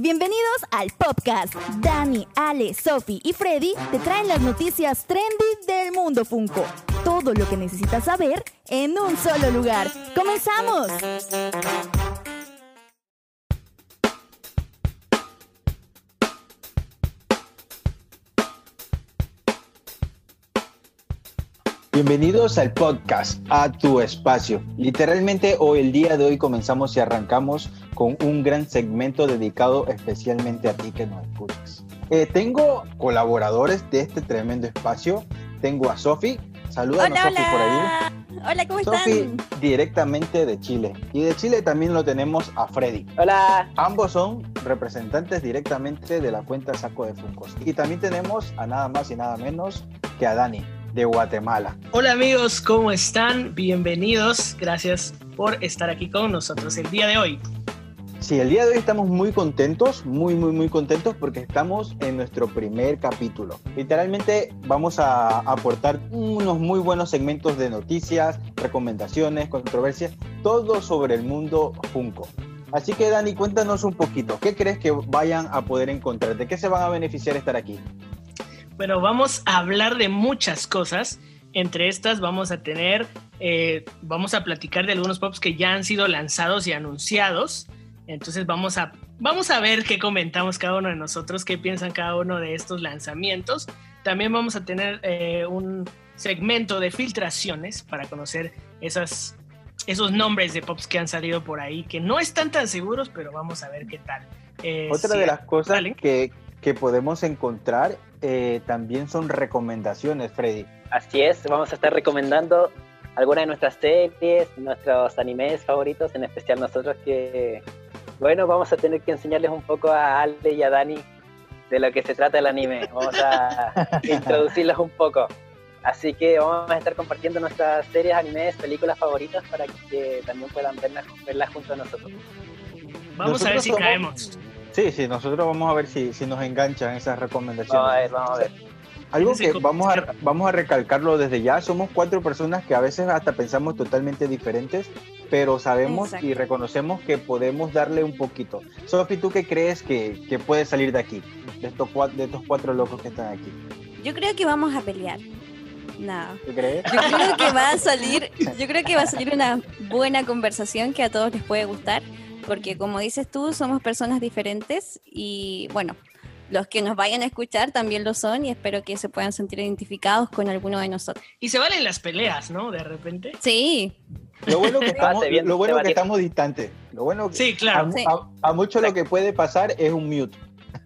Bienvenidos al podcast. Dani, Ale, Sofi y Freddy te traen las noticias trendy del mundo Funko. Todo lo que necesitas saber en un solo lugar. ¡Comenzamos! Bienvenidos al podcast, a tu espacio. Literalmente hoy, el día de hoy, comenzamos y arrancamos con un gran segmento dedicado especialmente a ti que nos escuchas. Eh, tengo colaboradores de este tremendo espacio. Tengo a Sofi. Salúdanos, Hola, Sofi, por ahí. hola. ¿cómo Sofi, están? directamente de Chile. Y de Chile también lo tenemos a Freddy. Hola, Ambos son representantes directamente de la cuenta Saco de Funcos. Y también tenemos a nada más y nada menos que a Dani, de Guatemala. Hola amigos, ¿cómo están? Bienvenidos. Gracias por estar aquí con nosotros el día de hoy. Sí, el día de hoy estamos muy contentos, muy, muy, muy contentos porque estamos en nuestro primer capítulo. Literalmente vamos a aportar unos muy buenos segmentos de noticias, recomendaciones, controversias, todo sobre el mundo Funko. Así que Dani, cuéntanos un poquito, ¿qué crees que vayan a poder encontrar? ¿De qué se van a beneficiar estar aquí? Bueno, vamos a hablar de muchas cosas. Entre estas vamos a tener, eh, vamos a platicar de algunos pops que ya han sido lanzados y anunciados. Entonces vamos a, vamos a ver qué comentamos cada uno de nosotros, qué piensan cada uno de estos lanzamientos. También vamos a tener eh, un segmento de filtraciones para conocer esas, esos nombres de pops que han salido por ahí, que no están tan seguros, pero vamos a ver qué tal. Eh, Otra de las cosas que, que podemos encontrar eh, también son recomendaciones, Freddy. así es, vamos a estar recomendando algunas de nuestras series, nuestros animes favoritos, en especial nosotros que, bueno, vamos a tener que enseñarles un poco a Ale y a Dani de lo que se trata el anime. Vamos a introducirlos un poco. Así que vamos a estar compartiendo nuestras series, animes, películas favoritas para que también puedan verlas, verlas junto a nosotros. Vamos a ver si somos- caemos. Sí, sí, nosotros vamos a ver si, si nos enganchan esas recomendaciones. Vamos a ver, vamos a ver. Algo que vamos a, vamos a recalcarlo desde ya, somos cuatro personas que a veces hasta pensamos totalmente diferentes, pero sabemos Exacto. y reconocemos que podemos darle un poquito. Sofi, ¿tú qué crees que, que puede salir de aquí? De estos, cua- de estos cuatro locos que están aquí. Yo creo que vamos a pelear. Nada. ¿Tú crees? Yo creo que va a salir, yo creo que va a salir una buena conversación que a todos les puede gustar, porque como dices tú, somos personas diferentes y bueno, los que nos vayan a escuchar también lo son y espero que se puedan sentir identificados con alguno de nosotros. Y se valen las peleas, ¿no? De repente. Sí, Lo bueno que estamos, lo bueno que estamos distantes. Lo bueno que- Sí, a, claro. Sí. a- a mucho lo que puede pasar es un mute.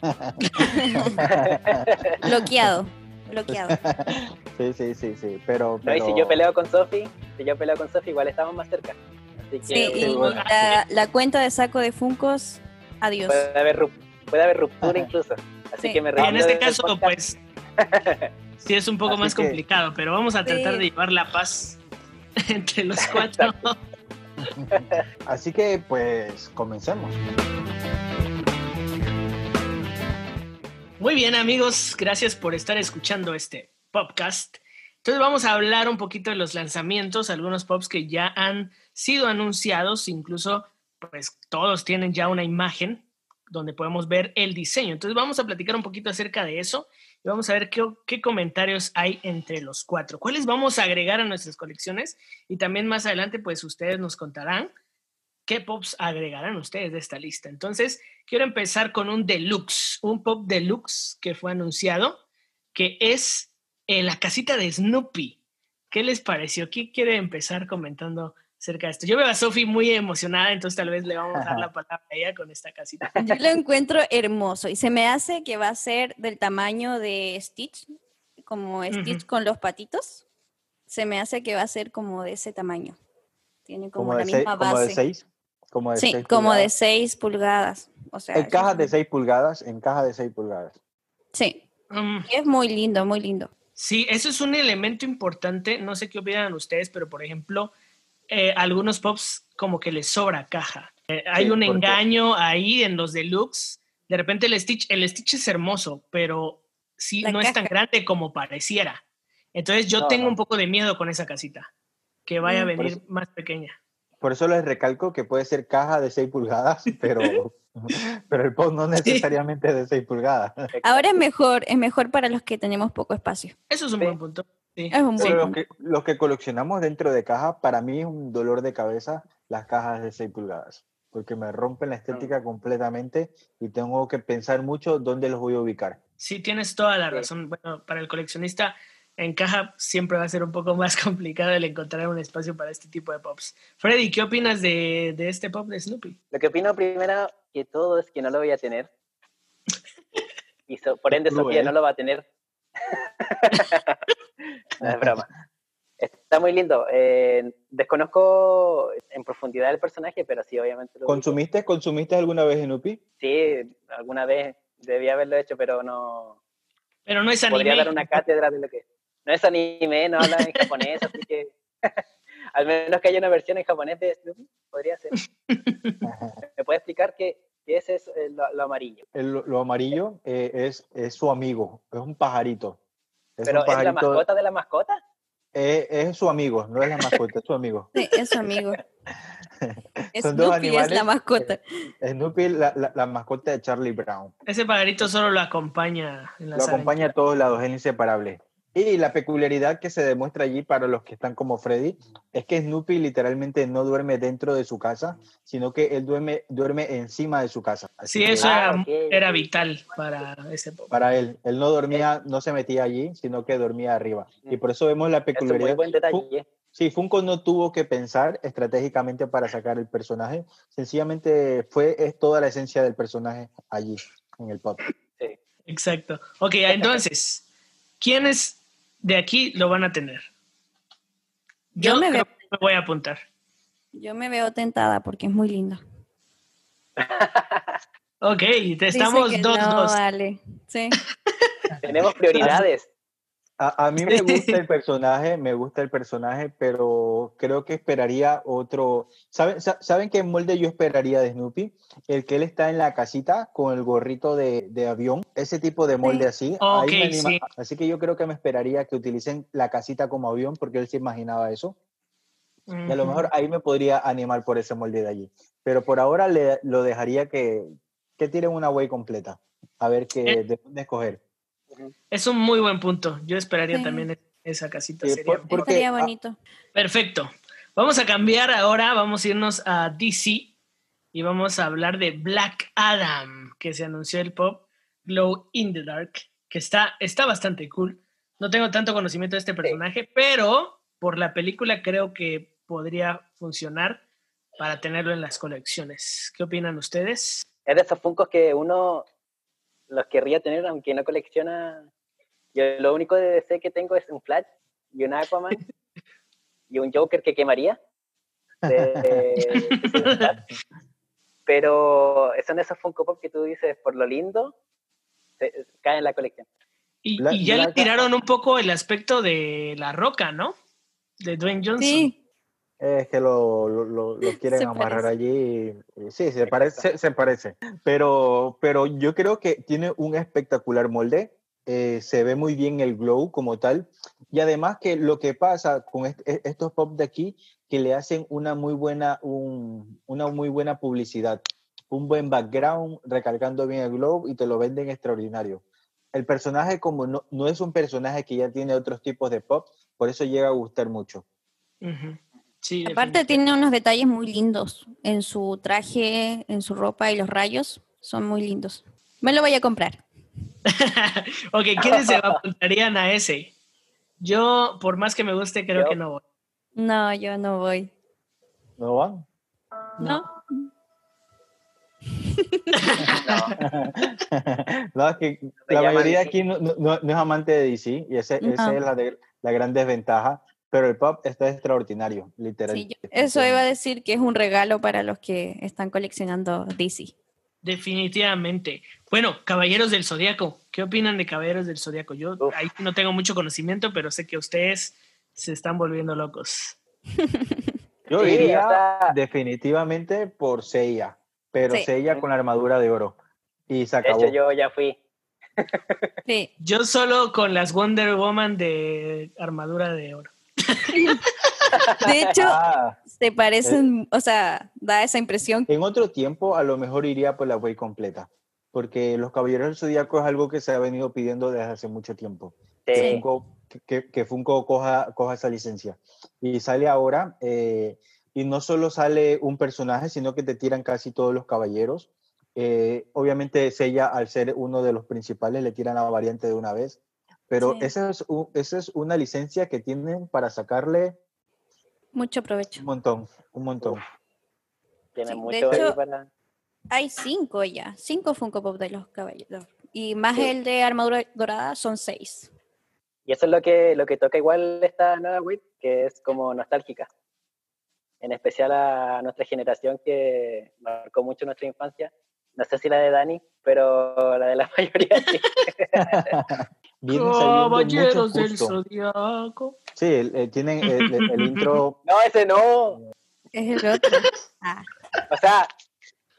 bloqueado, bloqueado. Sí, sí, sí, sí. Pero, No, y pero- si yo peleo con Sofi, si yo peleo con Sofi, igual estamos más cerca. Así que Sí, y bueno. la, la cuenta de saco de Funcos, adiós. puede haber, rup- puede haber ruptura incluso. Así Sí. que me Y en este caso, podcast. pues, sí es un poco Así más que- complicado, pero vamos a tratar Sí. de llevar la paz entre los cuatro. Así que, pues, comencemos. Muy bien, amigos, gracias por estar escuchando este podcast. Entonces vamos a hablar un poquito de los lanzamientos, algunos pops que ya han sido anunciados, incluso pues todos tienen ya una imagen donde podemos ver el diseño. Entonces vamos a platicar un poquito acerca de eso y vamos a ver qué, qué comentarios hay entre los cuatro, cuáles vamos a agregar a nuestras colecciones y también más adelante pues ustedes nos contarán qué pops agregarán ustedes de esta lista. Entonces quiero empezar con un deluxe, un pop deluxe que fue anunciado, que es eh, la casita de Snoopy. ¿Qué les pareció? ¿Quién quiere empezar comentando acerca de esto? Yo veo a Sophie muy emocionada, entonces tal vez le vamos a dar la palabra a ella con esta casita. Yo lo encuentro hermoso y se me hace que va a ser del tamaño de Stitch, como Stitch Ujú. con los patitos. Se me hace que va a ser como de ese tamaño. Tiene como, Como la de, seis, misma como base. de seis. Como de sí, seis como de pulgadas. 6 pulgadas. O sea, En cajas de 6 pulgadas, en cajas de 6 pulgadas. Sí, Mm, es muy lindo, muy lindo. Sí, eso es un elemento importante. No sé qué opinan ustedes, pero por ejemplo, eh, algunos pops como que les sobra caja. Eh, hay Sí, un engaño ahí en los deluxe. De repente el Stitch, el Stitch es hermoso, pero sí La no es tan caja. grande como pareciera. Entonces yo No, tengo no. un poco de miedo con esa casita, que vaya a Mm, por venir eso- más pequeña. por eso les recalco que puede ser caja de 6 pulgadas, pero, pero el pop no necesariamente es de 6 pulgadas. Ahora es mejor, es mejor para los que tenemos poco espacio. Eso es un Sí. buen punto. Sí. Es un buen Pero los que, los que coleccionamos dentro de caja, para mí es un dolor de cabeza las cajas de 6 pulgadas, porque me rompen la estética completamente y tengo que pensar mucho dónde los voy a ubicar. Sí, tienes toda la Sí. razón. Bueno, para el coleccionista en caja siempre va a ser un poco más complicado el encontrar un espacio para este tipo de pops. Freddy, ¿qué opinas de, de este pop de Snoopy? Lo que opino primero que todo es que no lo voy a tener. Y so- por ende. Sofía no lo va a tener. No es broma. Está muy lindo. Eh, desconozco en profundidad el personaje, pero sí, obviamente lo. ¿Consumiste, ¿Consumiste alguna vez en UPI? Sí, alguna vez debía haberlo hecho, pero no Pero no es podría anime. dar una cátedra de lo que. No es anime, no habla en japonés, así que al menos que haya una versión en japonés de Snoopy, podría ser. ¿Me puede explicar qué, qué es eso, eh, lo, lo amarillo? El- lo amarillo eh, es, es su amigo, es un pajarito. Es ¿Pero un es la mascota de la mascota? eh, es su amigo, no es la mascota, es su amigo. Sí, es su amigo. Son dos Snoopy es la animales. mascota. Snoopy, la, la, la mascota de Charlie Brown. Ese pajarito solo lo acompaña en las Lo acompaña a todos lados, es inseparable. Y la peculiaridad que se demuestra allí para los que están como Freddy es que Snoopy literalmente no duerme dentro de su casa, sino que él duerme, duerme encima de su casa. Así Sí, que eso era, era vital para ese. Para él, él no dormía, no se metía allí, sino que dormía arriba. Y por eso vemos la Es un muy peculiaridad. buen detalle. Sí, Funko no tuvo que pensar estratégicamente para sacar el personaje, sencillamente fue es toda la esencia del personaje allí en el pop. Sí. Exacto. Ok, entonces, ¿quiénes de aquí lo van a tener? Yo me creo veo- que me voy a apuntar. Yo me veo tentada porque es muy lindo. Ok, te estamos dos, no, dos. vale. Sí. Tenemos prioridades. A, a mí me gusta el personaje, me gusta el personaje, pero creo que esperaría otro. ¿Saben, sa- ¿saben qué molde yo esperaría de Snoopy? El que él está en la casita con el gorrito de, de avión, ese tipo de molde así. ahí me anima- sí. Así que yo creo que me esperaría que utilicen la casita como avión porque él se imaginaba eso. Y a lo mejor ahí me podría animar por ese molde de allí. Pero por ahora le, lo dejaría que, que tiren una way completa. A ver qué, Eh. de dónde escoger. Es un muy buen punto. Yo esperaría Sí. también esa casita. Sí, sería por- porque, Estaría ah, bonito. Perfecto. Vamos a cambiar ahora, vamos a irnos a DC y vamos a hablar de Black Adam, que se anunció el pop Glow in the Dark, que está, está bastante cool. No tengo tanto conocimiento de este personaje, pero por la película creo que podría funcionar para tenerlo en las colecciones. ¿Qué opinan ustedes? Es de esos funcos que uno los querría tener, aunque no colecciona. Yo lo único de DC que tengo es un Flash y un Aquaman y un Joker que quemaría. de- de. Pero son esos Funko Pop que tú dices, por lo lindo, se- caen en la colección. Y, Black- y ya le tiraron un poco el aspecto de la roca, ¿no? De Dwayne Johnson. Sí, Es que lo, lo, lo- lo quieren Se amarrar parece. allí. y- y sí, se parece, se, se parece. Pero, pero yo creo que tiene un espectacular molde. eh, se ve muy bien el glow como tal. Y además que lo que pasa con est- e- estos pop de aquí, que le hacen una muy buena, un- una muy buena publicidad. Un buen background, recargando bien el glow y te lo venden extraordinario. El personaje como no, no es un personaje que ya tiene otros tipos de pop, por eso llega a gustar mucho. Ujú. Sí, aparte tiene unos detalles muy lindos en su traje, en su ropa y los rayos son muy lindos. Me lo voy a comprar. ok, ¿quiénes se apuntarían a ese? Yo, por más que me guste, creo Yo. que no voy. No, yo no voy. ¿No van? No. no, es que la mayoría aquí no, no- es amante de DC y esa es la, de- la gran desventaja, pero el pop está extraordinario, Sí, literalmente. yo- eso iba a decir que es un regalo para los que están coleccionando DC. Definitivamente. Bueno, Caballeros del Zodíaco. ¿Qué opinan de Caballeros del Zodíaco? Yo Uf. ahí no tengo mucho conocimiento, pero sé que ustedes se están volviendo locos. Yo Sí, iría definitivamente por Seiya, pero Sí. Seiya con la armadura de oro. Y se De acabó. hecho, yo ya fui. Sí, Yo solo con las Wonder Woman de armadura de oro. De hecho, Ah, se parecen, o sea, da esa impresión. en otro tiempo a lo mejor iría por la wave completa, porque los Caballeros del Zodíaco es algo que se ha venido pidiendo desde hace mucho tiempo. Sí. Que Funko, que, que Funko coja, coja esa licencia. Y sale ahora, eh, y no solo sale un personaje, sino que te tiran casi todos los caballeros. Eh, obviamente Sella, al ser uno de los principales, le tiran la variante de una vez. Pero Sí. esa, es esa es una licencia que tienen para sacarle Mucho provecho. un montón, un montón. Tiene Sí, de mucho hecho- para. Hay cinco ya, cinco Funko Pop de los caballeros. Y más Sí. el de armadura dorada son seis. Y eso es lo que, lo que toca igual esta nueva web, que es como nostálgica. En especial a nuestra generación que marcó mucho nuestra infancia. No sé si la de Dani, pero la de la mayoría sí. Vienen Caballeros muchos del. Zodiaco. Sí, el- el- tienen el, el- el intro. No, ese no. Es el otro. Ah, O sea,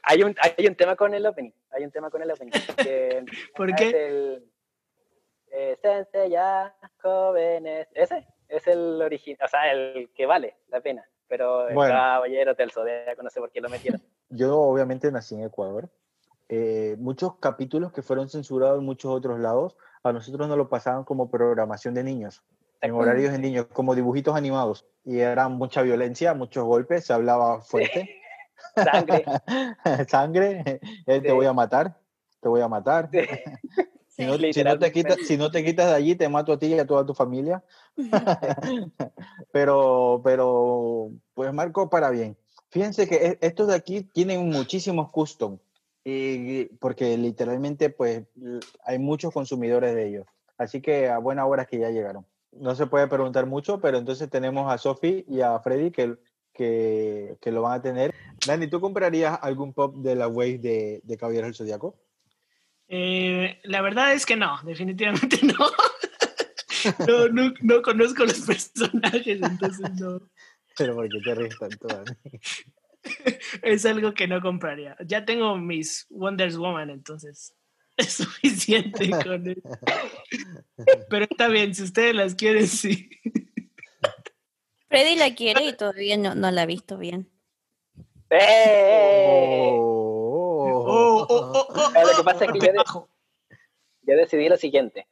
hay un, hay un tema con el opening. Hay un tema con el opening. Que ¿Por es qué? el eh, ya, jóvenes. Ese es el original, o sea, el que vale la pena. Pero el Bueno. Caballeros del Zodiaco, no sé por qué lo metieron. Yo obviamente nací en Ecuador. Eh, muchos capítulos que fueron censurados en muchos otros lados, a nosotros nos lo pasaban como programación de niños, en horarios de niños, como dibujitos animados. Y era mucha violencia, muchos golpes, se hablaba fuerte. Sangre. Sangre, eh, te Sí. voy a matar, te voy a matar. Sí. Si no, si, no te quitas, si no te quitas de allí, te mato a ti y a toda tu familia. pero, pero, pues marcó para bien. Fíjense que e- estos de aquí tienen muchísimos custom, y, porque literalmente, pues, hay muchos consumidores de ellos. Así que a buena hora que ya llegaron. No se puede preguntar mucho, pero entonces tenemos a Sophie y a Freddy que, que, que lo van a tener. Dani, ¿tú comprarías algún pop de la Wave de, de Caballeros del Zodiaco? Eh, la verdad es que no, definitivamente no. No, no, no conozco los personajes, entonces no. Pero porque te ríes tanto, Dani? Es algo que no compraría. Ya tengo mis Wonder Woman, entonces es suficiente con eso. Pero está bien, si ustedes las quieren, sí. Freddy la quiere y todavía no, no la ha visto bien. ¡Eh! Oh. Oh, oh, lo que pasa es que yo de-. Yo decidí lo siguiente.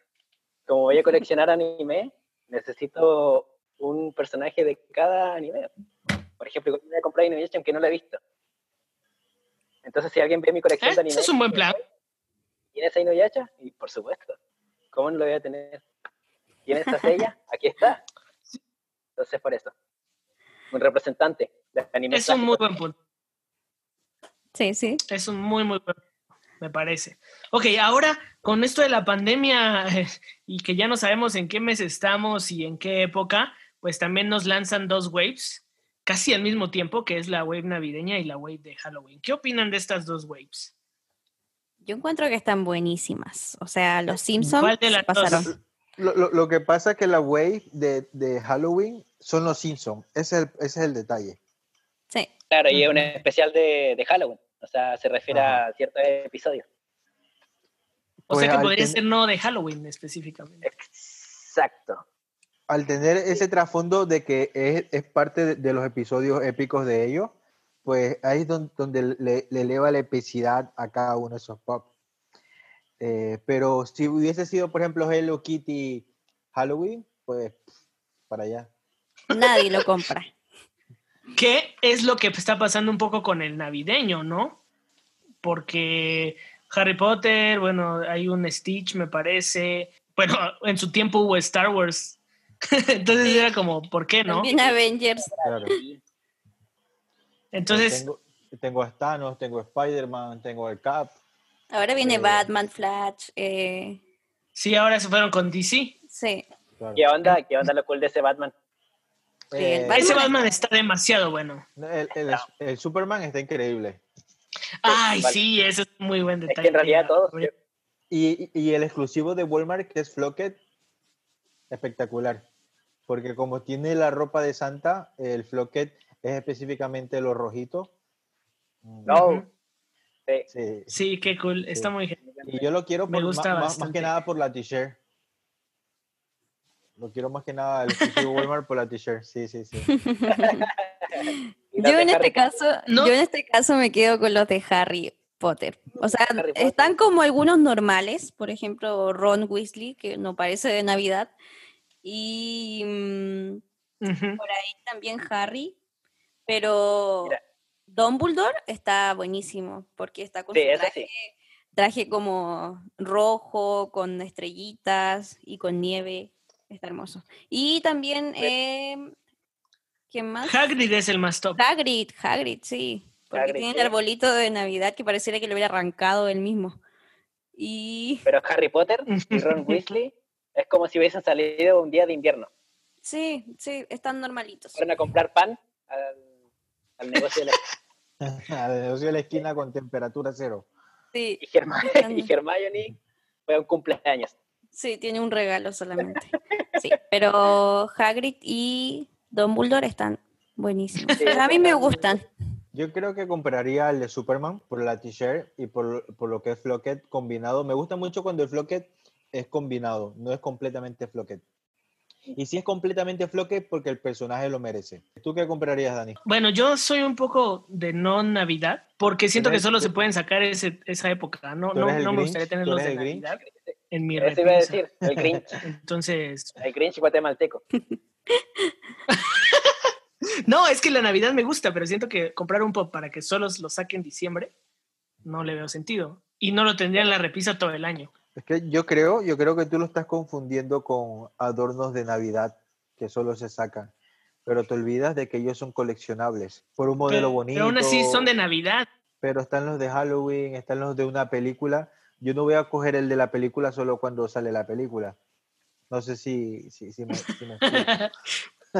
Como voy a coleccionar anime, necesito un personaje de cada anime. Por ejemplo, voy a comprar Inuyasha que no lo he visto. Entonces, si alguien ve mi colección ¿Eh? de anime... Ese es un buen plan. ¿Tienes a Inuyasha? Y por supuesto. ¿Cómo no lo voy a tener? ¿Tienes a Seiya? Aquí está. Entonces, por eso. Un representante de anime. Es un muy buen punto. Sí, sí. Es un muy, muy buen me parece. Ok, ahora con esto de la pandemia y que ya no sabemos en qué mes estamos y en qué época, pues también nos lanzan dos waves casi al mismo tiempo, que es la wave navideña y la wave de Halloween. ¿Qué opinan de estas dos waves? Yo encuentro que están buenísimas. O sea, los Simpsons ¿Cuál de las dos? pasaron. Lo, lo- lo que pasa es que la wave de, de Halloween son los Simpsons. Ese es el, ese es el detalle. Sí. Claro, y es un especial de, de Halloween. O sea, se refiere Ajá. a ciertos episodios. O Pues sea que al podría ten- ser no de Halloween específicamente. Exacto. Al tener ese trasfondo de que es, es parte de, de los episodios épicos de ellos, pues ahí es don- donde, le, le eleva la epicidad a cada uno de esos pop. Eh, pero si hubiese sido, por ejemplo, Hello Kitty Halloween, pues para allá. Nadie lo compra. ¿Qué es lo que está pasando un poco con el navideño, no? Porque Harry Potter, bueno, hay un Stitch, me parece. Bueno, en su tiempo hubo Star Wars. Entonces era como, ¿por qué no? También Avengers. Claro. Entonces, tengo, tengo a Thanos, tengo a Spider-Man, tengo al Cap. Ahora viene Eh. Batman, Flash. eh, sí, ahora se fueron con DC. sí. claro. ¿Qué onda? ¿Qué onda lo cool de ese Batman? Sí, el Eh, Batman- Ese Batman está demasiado bueno. el, el- el Superman está increíble. Ay, vale. sí, eso es muy buen Es detalle. que en realidad todos. Y, y el exclusivo de Walmart, que es Flocket, espectacular. Porque como tiene la ropa de Santa, el Flocket es específicamente lo rojito. Mm, No. Sí. Sí. Sí, qué cool. Está Sí. muy genial. Y yo lo quiero Me por, gusta ma- ma- más, que nada por la t-shirt. Lo quiero más que nada el Walmart por la t-shirt. Sí, sí, sí. Yo en este caso, No. yo en este caso me quedo con los de Harry Potter. O sea, están como algunos normales, por ejemplo, Ron Weasley, que no parece de Navidad, y mm, por ahí también Harry, pero Mira. Dumbledore está buenísimo, porque está con Sí, su traje, sí. traje como rojo, con estrellitas y con nieve, está hermoso. Y también, eh, ¿quién más? Hagrid es el más top. Hagrid, Hagrid, sí. Porque Hagrid, tiene el arbolito de Navidad que pareciera que lo hubiera arrancado él mismo. Y Pero Harry Potter y Ron Weasley es como si hubiesen salido un día de invierno. sí, sí, están normalitos. Fueron a comprar pan al, al negocio de la Al negocio de la esquina con temperatura cero. Sí, y, Están- y Hermione fue a un cumpleaños. sí, tiene un regalo solamente. Sí, pero Hagrid y Dumbledore están buenísimos. Sí, a mí me gustan. Yo creo que compraría el de Superman por la t-shirt y por, por lo que es Flocket combinado. Me gusta mucho cuando el Flocket es combinado, no es completamente Flocket. Y si es completamente Flocket porque el personaje lo merece. ¿Tú qué comprarías, Dani? Bueno, yo soy un poco de no Navidad, porque siento que solo se tú- pueden sacar ese- esa época. No, ¿Tú no, no me gustaría ¿Tú tenerlos eres de Grinch? Navidad en mi Eso iba a repisa. decir, el Grinch, Entonces, el Grinch guatemalteco. no, es que la Navidad me gusta, pero siento que comprar un pop para que solo lo saque en diciembre, no le veo sentido. Y no lo tendría en la repisa todo el año. Es que yo creo, yo creo que tú lo estás confundiendo con adornos de Navidad que solo se sacan. Pero te olvidas de que ellos son coleccionables por un modelo pero, bonito. pero aún así son de Navidad. pero están los de Halloween, están los de una película. Yo no voy a coger el de la película solo cuando sale la película. No sé si, si, si me, si me.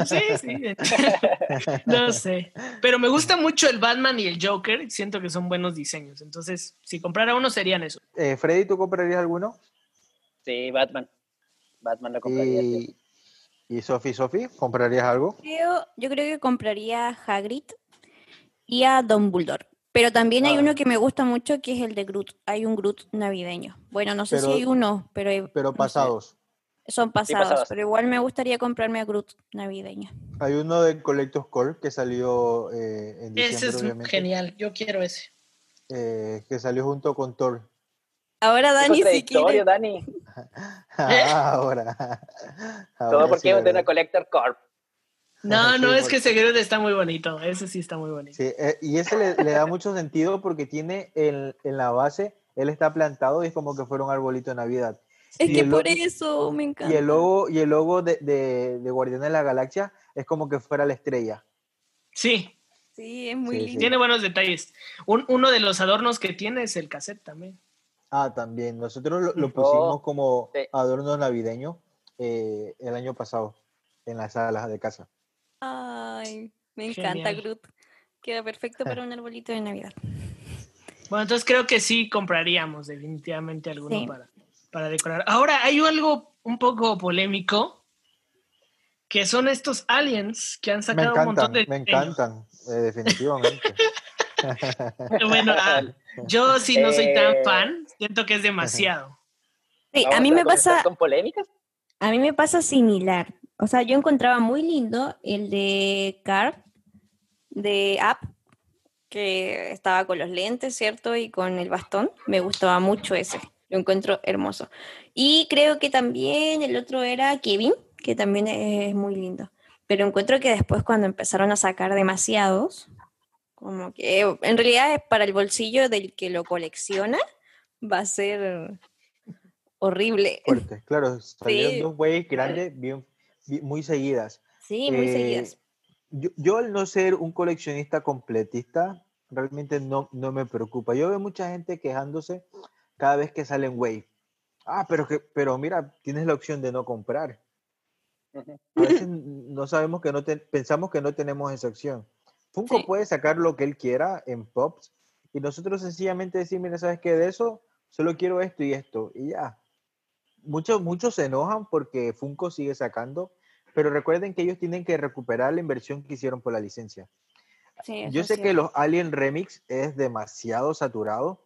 Sí, sí. no sé. Pero me gusta mucho el Batman y el Joker. Siento que son buenos diseños. Entonces, si comprara uno, serían eso. Eh, Freddy, ¿tú comprarías alguno? Sí, Batman. Batman lo compraría. Y, y Sofi, Sofi, ¿comprarías algo? Creo- yo creo que compraría a Hagrid y a Dumbledore. Pero también hay Ah. uno que me gusta mucho que es el de Groot. Hay un Groot navideño. Bueno, no sé si hay uno, pero hay- Pero no sé. Son pasados, pasados. Pero igual me gustaría comprarme a Groot navideño. Hay uno de Collector's Core que salió eh, en diciembre, Ese es obviamente, genial. Yo quiero ese. eh, que salió junto con Thor. Ahora Dani si quiere. Dani. ahora. Todo porque sí, es de una Collector Corp. No, no, es que ese Groot está muy bonito. Ese sí está muy bonito. Sí, eh, y ese le, le da mucho sentido porque tiene el- en la base, él está plantado y es como que fuera un arbolito de Navidad. Es Y que por eso me encanta. Y el logo, y el logo de, de, de Guardianes de la Galaxia es como que fuera la estrella. Sí, Sí, es muy Sí, sí. lindo. tiene buenos detalles. Un- uno de los adornos que tiene es el cassette también. Ah, también. Nosotros lo, lo Oh, pusimos como sí. adorno navideño eh, el año pasado en las salas de casa. Ay, me encanta Genial. Groot. Queda perfecto para un arbolito de Navidad. Bueno, entonces creo que sí compraríamos definitivamente alguno Sí. para, para decorar. Ahora, hay algo un poco polémico, que son estos aliens que han Me sacado un montón de... me encantan, eh, definitivamente. Bueno, ah, yo sí no soy tan Eh. fan, siento que es demasiado. Sí, a mí me pasa, con polémicas? a mí me pasa similar. O sea, yo encontraba muy lindo el de Card, de App, que estaba con los lentes, ¿cierto? Y con el bastón. Me gustaba mucho ese. Lo encuentro hermoso. Y creo que también el otro era Kevin, que también es muy lindo. Pero encuentro que después cuando empezaron a sacar demasiados, como que en realidad es para el bolsillo del que lo colecciona, va a ser horrible. Fuerte. Claro, salieron Sí. dos waves grandes, bien, bien- muy seguidas. Sí, muy Eh, seguidas. Yo, yo al no ser un coleccionista completista, realmente no, no me preocupa. Yo veo mucha gente quejándose cada vez que salen Wave. Ah, pero, que, pero mira, tienes la opción de no comprar. A veces no sabemos que no te- pensamos que no tenemos esa opción. Funko Sí. puede sacar lo que él quiera en Pops y nosotros sencillamente decir, mira, ¿sabes qué? De eso solo quiero esto y esto y ya. Muchos, muchos se enojan porque Funko sigue sacando, pero recuerden que ellos tienen que recuperar la inversión que hicieron por la licencia. Sí, Yo sé sí. que los Alien Remix es demasiado saturado.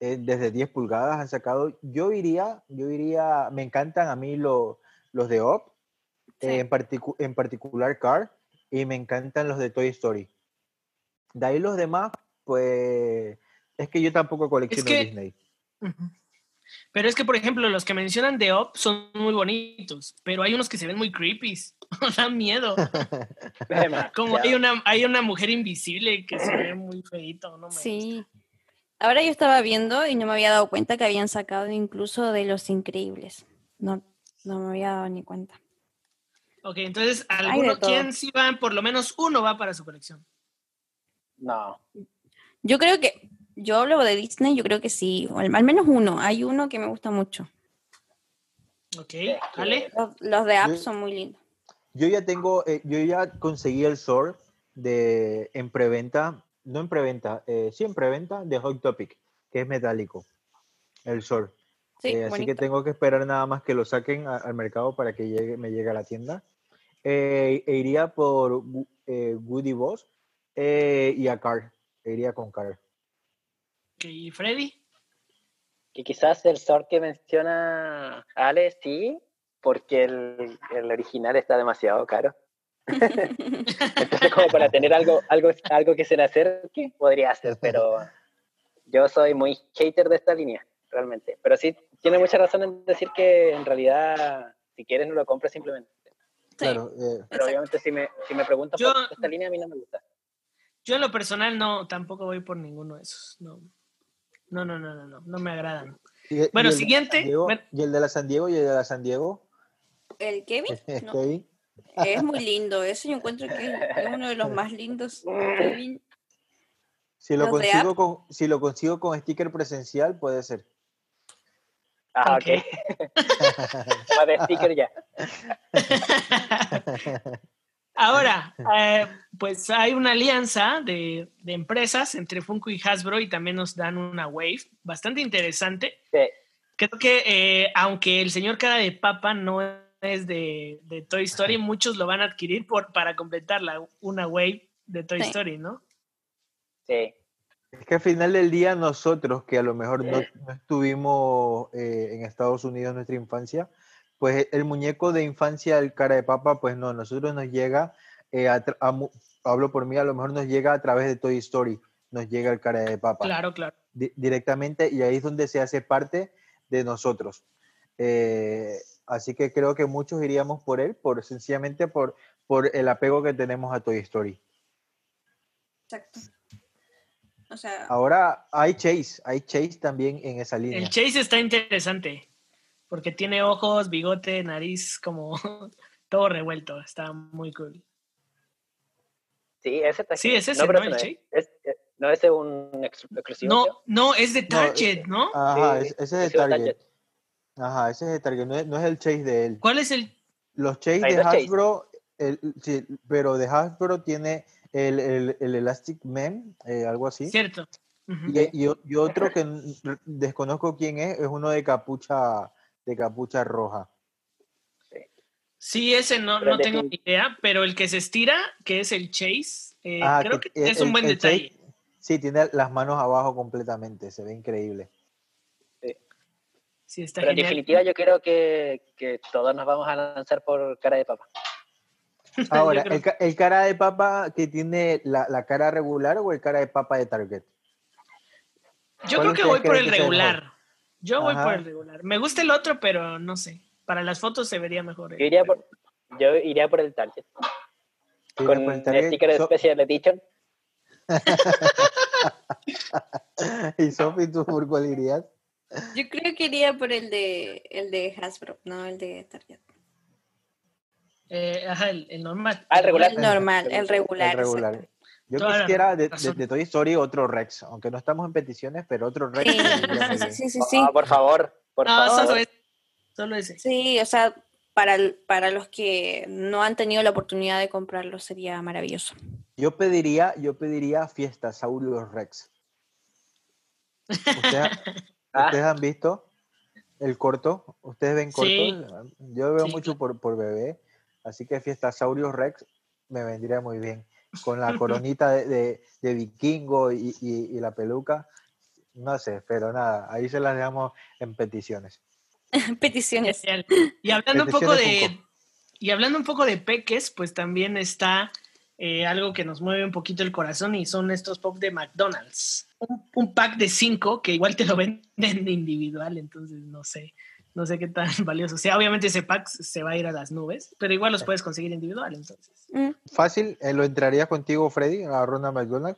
Eh, desde 10 pulgadas han sacado. Yo iría, yo iría, me encantan a mí lo- los de OP. Sí. eh, en, particu- en particular Car, y me encantan los de Toy Story. De ahí los demás, pues es que yo tampoco colecciono que- Disney. Pero es que, por ejemplo, los que mencionan de Up son muy bonitos, pero hay unos que se ven muy creepy. Dan miedo. Como hay una, hay una mujer invisible que se ve muy feito, ¿no? me Sí. Ahora yo estaba viendo y no me había dado cuenta que habían sacado incluso de Los Increíbles. No, no me había dado ni cuenta. Ok, entonces, ¿alguno, quién sí va? Por lo menos uno va para su colección. No. Yo creo que, yo hablo de Disney, yo creo que sí, o al, al menos uno. Hay uno que me gusta mucho. Ok, ¿vale? Los, los de App Yo- son muy lindos. Yo ya tengo, eh, yo ya conseguí el Sword de, en preventa, no en preventa, eh, sí en preventa de Hot Topic, que es metálico, el Sword. Sí, Eh, así que tengo que esperar nada más que lo saquen a- al mercado para que llegue, me llegue a la tienda. Eh, e iría por eh, Woody Boss eh, y a Car. E iría con Car. Ok, ¿y Freddy? Que quizás el Sword que menciona Ale, sí, porque el, el original está demasiado caro. Entonces, como para tener algo, algo, algo que se le acerque, podría ser, pero yo soy muy hater de esta línea, realmente. Pero sí, tiene mucha razón en decir que en realidad, si quieres, no lo compres simplemente. Sí, Claro, eh, Pero obviamente, si me, si me preguntas Yo- por esta línea, a mí no me gusta. Yo en lo personal no, tampoco voy por ninguno de esos. No, no, no, no, no, no, no me agradan. y- y Bueno, el la siguiente, Diego- bueno. y el de la San Diego y el de la San Diego. El Kevin, no, Kevin. Es muy lindo. Ese yo encuentro que es uno de los más lindos. Si lo, consigo con, si lo consigo con sticker presencial, puede ser. Ah, Ok. Más de sticker ya. Ahora, eh, pues hay una alianza de, de empresas entre Funko y Hasbro y también nos dan una Wave bastante interesante. Sí. Creo que eh, aunque el señor cara de papa no es de, de Toy Story, muchos lo van a adquirir por, para completar la, una Wave de Toy Sí. Story, ¿no? Sí. Es que al final del día nosotros, que a lo mejor no, no estuvimos eh, en Estados Unidos en nuestra infancia, pues el muñeco de infancia, el cara de papa, pues no, nosotros nos llega, eh, a a hablo por mí, a lo mejor nos llega a través de Toy Story, nos llega el cara de papa Claro, claro. di- directamente y ahí es donde se hace parte de nosotros. Eh, así que creo que muchos iríamos por él, por sencillamente por, por el apego que tenemos a Toy Story. Exacto. O sea, Ahora hay Chase, hay Chase también en esa línea. El Chase está interesante porque tiene ojos, bigote, nariz, como todo revuelto. Está muy cool. Sí, ese está Sí, es ese, ¿no? El Chase. es. Es- ¿No ese es un ex- exclusivo? No, no, es de No, Target, ¿no? Ajá, Sí, es- ese es de es Target. Ajá, ese es de Target, no es, no es el Chase de él. ¿Cuál es el? Los Chase Hay de. Hasbro, el- sí, pero de Hasbro tiene el, el, el Elastic Man, eh, algo así. Cierto. Y, y otro que desconozco quién es, es uno de capucha, de capucha roja. Sí, ese no, no el tengo ni idea, pero el que se estira, que es el Chase, eh, Ah, creo que, que- es un el- buen el Chase, detalle. sí, tiene las manos abajo completamente, se ve increíble. Sí, está Pero en definitiva yo creo que, que todos nos vamos a lanzar por cara de papa. Ahora, el, el cara de papa que tiene la, la cara regular o el cara de papa de Target? Yo ¿Cuál creo que voy por el regular. Yo voy por el regular. Me gusta el otro, pero no sé. Para las fotos se vería mejor. el Yo iría por, yo iría por el Target. Con por el el Target. sticker de So- Special Edition. y Sophie, ¿tú por cuál irías? Yo creo que iría por el de el de Hasbro, no el de Target. Eh, ajá, el, el normal. Ah, el regular. El normal, el regular. El regular. exacto. Yo Toda quisiera de, de- de Toy Story otro Rex, aunque no estamos en peticiones, pero otro Rex. Sí, sí, sí, sí, sí. Ah, por favor, por No, favor. solo ese. Solo ese. Sí, o sea, para, para los que no han tenido la oportunidad de comprarlo sería maravilloso. Yo pediría, yo pediría Fiestasaurus Rex. ¿Ustedes, Ah. ustedes han visto el corto? ¿Ustedes ven corto? Sí. Yo veo Sí, mucho por, por bebé, así que Fiestasaurus Rex me vendría muy bien. Con la coronita de, de- de vikingo y, y- y la peluca, no sé, pero nada, ahí se las dejamos en peticiones. Peticiones. Y hablando un poco de, Funko. Y hablando un poco de peques, pues también está eh, algo que nos mueve un poquito el corazón y son estos pop de McDonald's. Un, un pack de cinco que igual te lo venden individual, entonces no sé, no sé qué tan valioso sea. Obviamente ese pack se va a ir a las nubes, pero igual los puedes conseguir individual, entonces. Mm, Fácil, eh, ¿lo entrarías contigo, Freddy, a Ronald McDonald?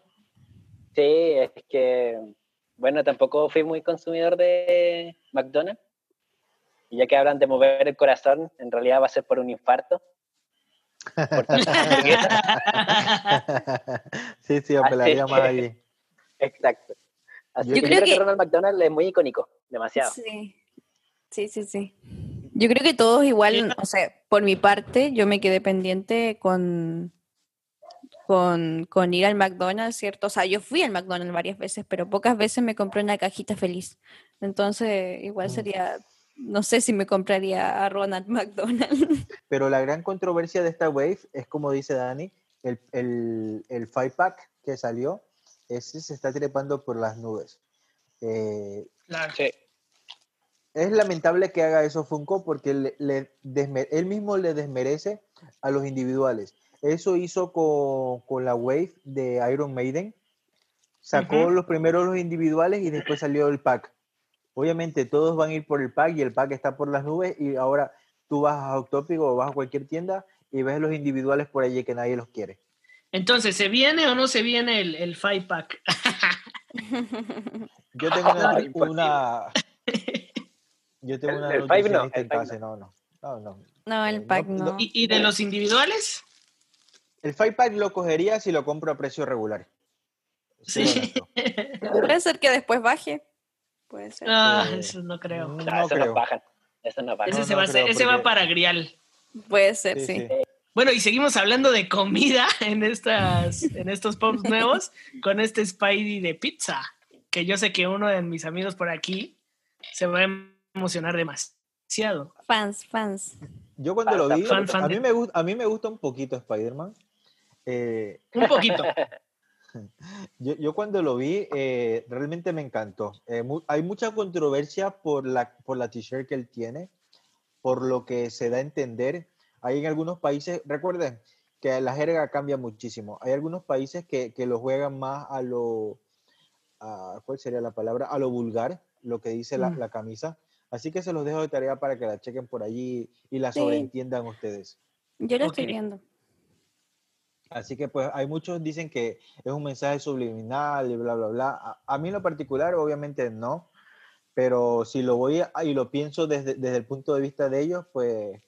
Sí, es que, bueno, tampoco fui muy consumidor de McDonald's. Y ya que hablan de mover el corazón, en realidad va a ser por un infarto. Sí, sí, apelaría más allí. Exacto. Así Yo que creo yo creo que que- Ronald McDonald es muy icónico, demasiado. Sí, sí, sí, sí. Yo creo que todos igual, o sea, por mi parte, yo me quedé pendiente con, con, con ir al McDonald's, ¿cierto? O sea, yo fui al McDonald's varias veces, pero pocas veces me compré una cajita feliz. Entonces, igual Mm. sería, no sé si me compraría a Ronald McDonald. Pero la gran controversia de esta wave es, como dice Dani, el, el, el five pack que salió, ese se está trepando por las nubes. Eh, Claro. Sí. es lamentable que haga eso Funko porque le, él mismo le desmerece a los individuales. Eso hizo con, con la wave de Iron Maiden. Sacó los primeros los individuales y después salió el pack. Obviamente todos van a ir por el pack y el pack está por las nubes y ahora tú vas a Hot Topic o vas a cualquier tienda y ves los individuales por allí que nadie los quiere. Entonces, ¿se viene o no se viene el, el five pack? Yo tengo una, No, una- yo tengo El- una el Five no, nutricionista el Five no, no, no, no. No, Eh, el pack no- no. no. ¿Y, y de los individuales? El five pack lo cogería si lo compro a precio regular. Sí. Puede ser que después baje. Puede ser. Ah, Eh, eso no creo. no No, eso creo. no bajan. Eso no bajan. Ese, no, se, no va, para Grial. Puede ser, Sí, sí. sí. Bueno, y seguimos hablando de comida en, estas, en estos pops nuevos con este Spidey de pizza, que yo sé que uno de mis amigos por aquí se va a emocionar demasiado. Fans, fans. Yo cuando lo vi, fan, fan a, de- mí me gusta, a mí me gusta un poquito Spider-Man. Eh, Un poquito. yo, yo cuando lo vi, eh, realmente me encantó. Eh, mu- hay mucha controversia por la, por la t-shirt que él tiene, por lo que se da a entender. Hay en algunos países, recuerden que la jerga cambia muchísimo. Hay algunos países que, que lo juegan más a lo, a- ¿cuál sería la palabra? A lo vulgar, lo que dice la, Mm. la camisa. Así que se los dejo de tarea para que la chequen por allí y la Sí. sobreentiendan ustedes. Yo lo estoy viendo. Así que pues hay muchos dicen que es un mensaje subliminal y bla, bla, bla. A, a mí en lo particular obviamente no, pero si lo voy a, y lo pienso desde, desde el punto de vista de ellos, pues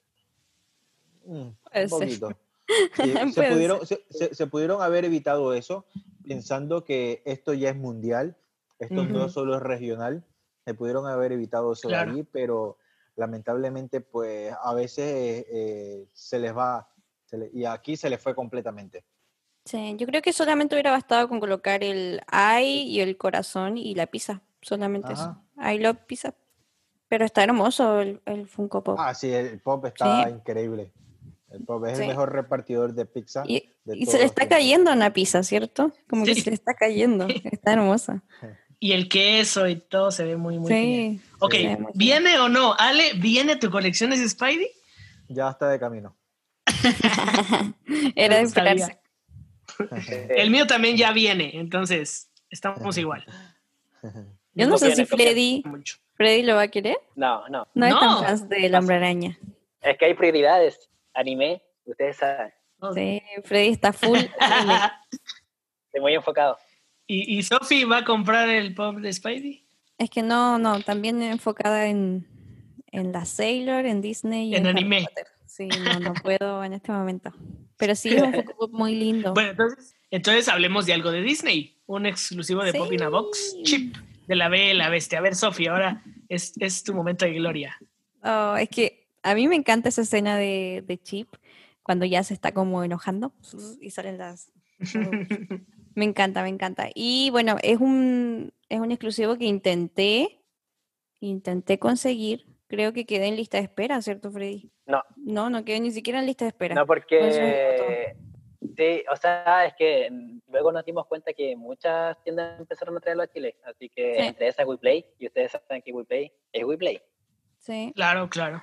mm, un poquito. Sí, se, pudieron, se, se- se pudieron haber evitado eso pensando que esto ya es mundial, esto no Ujú. solo es regional, se pudieron haber evitado eso Claro. de allí, pero lamentablemente pues a veces eh, se les va, le- y aquí se les fue completamente. Sí, yo creo que solamente hubiera bastado con colocar el I y el corazón y la pizza. Solamente Ajá. eso. I love pizza. Pero está hermoso el, el Funko Pop. Ah, sí, el pop está Sí. increíble. El pop es Sí. el mejor repartidor de pizza. y de y todos se le está cayendo una pizza, ¿cierto? Como que se le está cayendo. Está hermosa. Y el queso y todo se ve muy, muy. Sí. Ok, ¿viene o no? Ale, ¿viene tu colección de Spidey? Ya está de camino. Era de esperarse. El mío también ya viene, entonces estamos igual. Yo no No sé si. Freddy. Freddy lo va a querer. No, no. No, es No. tan fans del hombre araña. Es que hay prioridades. Anime, ustedes saben. Sí, Freddy está full. Estoy muy enfocado. ¿Y, y Sophie va a comprar el pop de Spidey? Es que no, no, también enfocada en, en la Sailor, en Disney y En Harry anime. Potter. Sí, no, no puedo en este momento. Pero sí es un Funko muy lindo. Bueno, entonces, entonces hablemos de algo de Disney, un exclusivo de Pop in a Box, Sí. Chip, de la B, la Bestia. A ver, Sophie, ahora es, es tu momento de gloria. Oh, es que a mí me encanta esa escena de, de Chip cuando ya se está como enojando y salen las... Me encanta, me encanta. Y bueno, es un, es un exclusivo que intenté, intenté conseguir. Creo que quedé en lista de espera, ¿cierto, Freddy? No. No, no quedé ni siquiera en lista de espera. No, porque. Sí, o sea, es que luego nos dimos cuenta que muchas tiendas empezaron a traerlo a Chile. Así que Sí. entre esas WePlay, y ustedes saben que WePlay es WePlay. Sí. Claro, claro.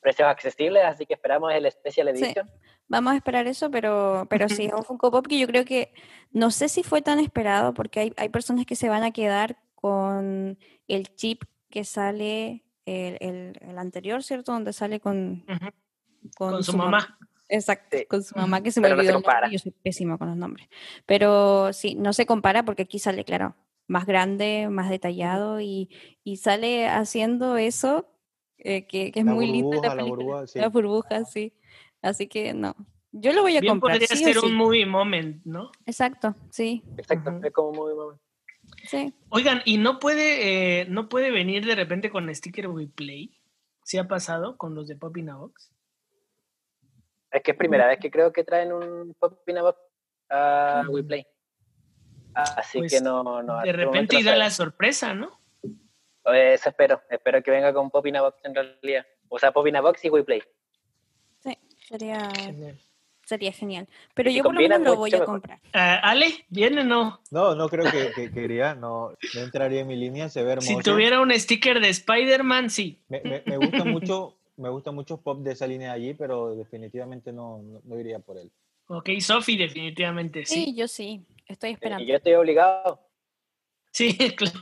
precios accesibles, así que esperamos el Special Sí. Edition. Vamos a esperar eso, pero, pero sí, es un Funko Pop que yo creo que no sé si fue tan esperado porque hay, hay personas que se van a quedar con el chip que sale el, el- el anterior, ¿cierto? Donde sale con, Ujú, con, Con su mamá. Exacto, Sí. con su mamá que se me Pero no se olvidó el nombre, compara. yo soy pésima con los nombres. Pero sí, no se compara porque aquí sale, claro, más grande, más detallado y, y sale haciendo eso eh, que, que es La muy lindo burbuja, la la burbuja, sí. Las burbujas, sí. Así que no. Yo lo voy a Bien comprar. podría sí ser sí. un movie moment, ¿no? Exacto, sí, Exacto, Ujú. es como muy, muy- sí. Oigan, ¿y no puede, eh, no puede venir de repente con sticker WePlay? ¿Sí ha pasado con los de Pop in a Box? Es que es primera vez que creo que traen un Pop in a Box a. WePlay. Así Pues, que no, no. De repente irá la sorpresa, ¿no? Eso espero. Espero que venga con Pop in a Box en realidad. O sea, Pop in a Box y WePlay. Sí, sería, Genial. Sería genial. Pero yo por lo menos lo voy a comprar. Ah, Ale, ¿viene o no? No, no creo que, que, que iría, no, no entraría en mi línea, se ve hermoso. Si tuviera un sticker de Spider-Man, sí. Me, me, me gusta mucho, me gusta mucho pop de esa línea allí, pero definitivamente no, no, no iría por él. Ok, Sophie, definitivamente Sí, sí. yo sí, estoy esperando. Y yo estoy obligado. Sí, claro.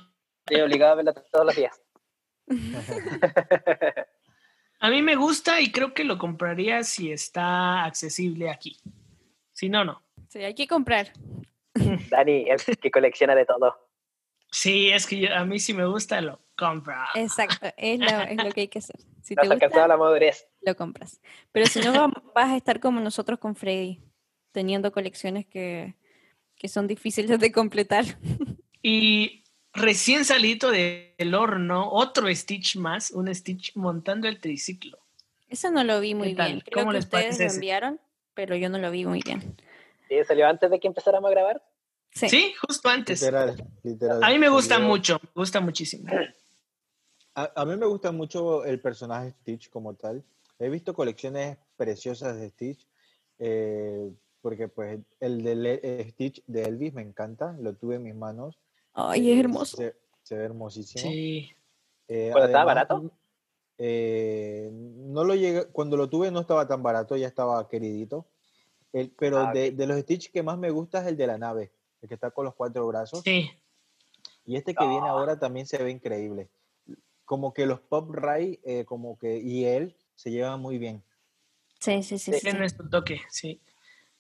Estoy obligado a verla todos los días. A mí me gusta y creo que lo compraría si está accesible aquí. Si no, no. Sí, hay que comprar. Dani, el que colecciona de todo. Sí, es que yo- a mí sí me gusta, lo compro. Exacto, es lo, es lo que hay que hacer. Si No te gusta, la madurez. lo compras. Pero si no, va- vas a estar como nosotros con Freddy, teniendo colecciones que, que son difíciles de completar. Y recién salido de- del horno, otro Stitch más, un Stitch montando el triciclo. Eso no lo vi muy bien. Creo ¿Cómo que les ustedes parece lo enviaron, pero yo no lo vi muy bien. Sí, salió antes de que empezáramos a grabar. Sí. Sí, justo antes. Literal, literal. A mí me gusta Salió- mucho, me gusta muchísimo. A, a mí me gusta mucho el personaje Stitch como tal. He visto colecciones preciosas de Stitch, eh, porque pues el de Le- eh, Stitch de Elvis me encanta, lo tuve en mis manos. Ay, eh, es hermoso. Se, se ve hermosísimo. Sí. Eh, ¿Cuándo estaba barato? eh, no lo llegué, cuando lo tuve no estaba tan barato, ya estaba queridito. El- pero Ah, de, de los Stitch que más me gusta es el de la nave, el que está con los cuatro brazos. Sí, Y este que viene Ah. ahora también se ve increíble. Como que los Pop Ray, eh, como que, y él se llevan muy bien. Sí, sí, sí. sí. tiene su toque, sí.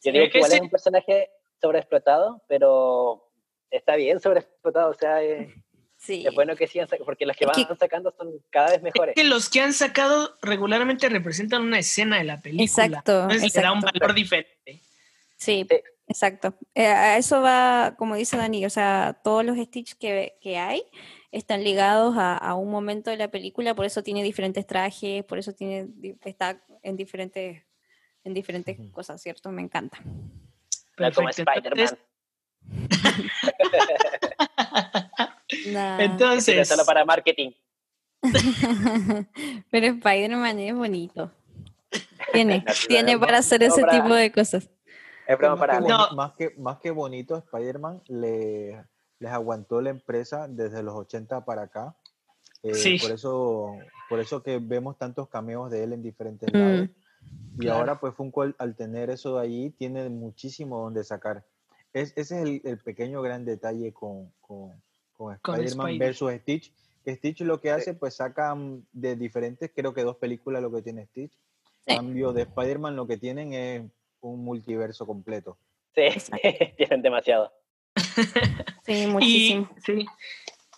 Yo digo que igual es un personaje sobreexplotado, pero está bien sobreexplotado. O sea, es, Sí. es bueno que sigan sacando, porque los que Es van que- sacando son cada vez mejores. que los que han sacado regularmente representan una escena de la película. Exacto, Entonces le da un exacto. valor diferente. Sí, Sí. exacto. Eh, a eso va, como dice Dani, o sea, todos los Stitch que, que hay están ligados a, a un momento de la película, por eso tiene diferentes trajes, por eso tiene, está en diferentes, en diferentes cosas, ¿cierto? Me encanta. No como Perfecto. Spider-Man. Nah. Entonces, solo para marketing. Pero Spider-Man es bonito. Tiene, tiene para hacer no, ese para- tipo de cosas. Es broma más, para. No. más, que, más que bonito, Spider-Man le, les aguantó la empresa desde los 80 para acá. Eh, Sí. Por eso, por eso que vemos tantos cameos de él en diferentes Mm, lados. Y claro. ahora pues Funko al, al tener eso de ahí tiene muchísimo donde sacar. Es, ese es el, el pequeño gran detalle con, con, con Spider-Man versus Stitch. Que Stitch lo que hace pues sacan de diferentes, creo que dos películas lo que tiene Stitch. Sí. Cambio de Spider-Man lo que tienen es un multiverso completo. Sí, tienen demasiado. Sí, y, muchísimo. sí.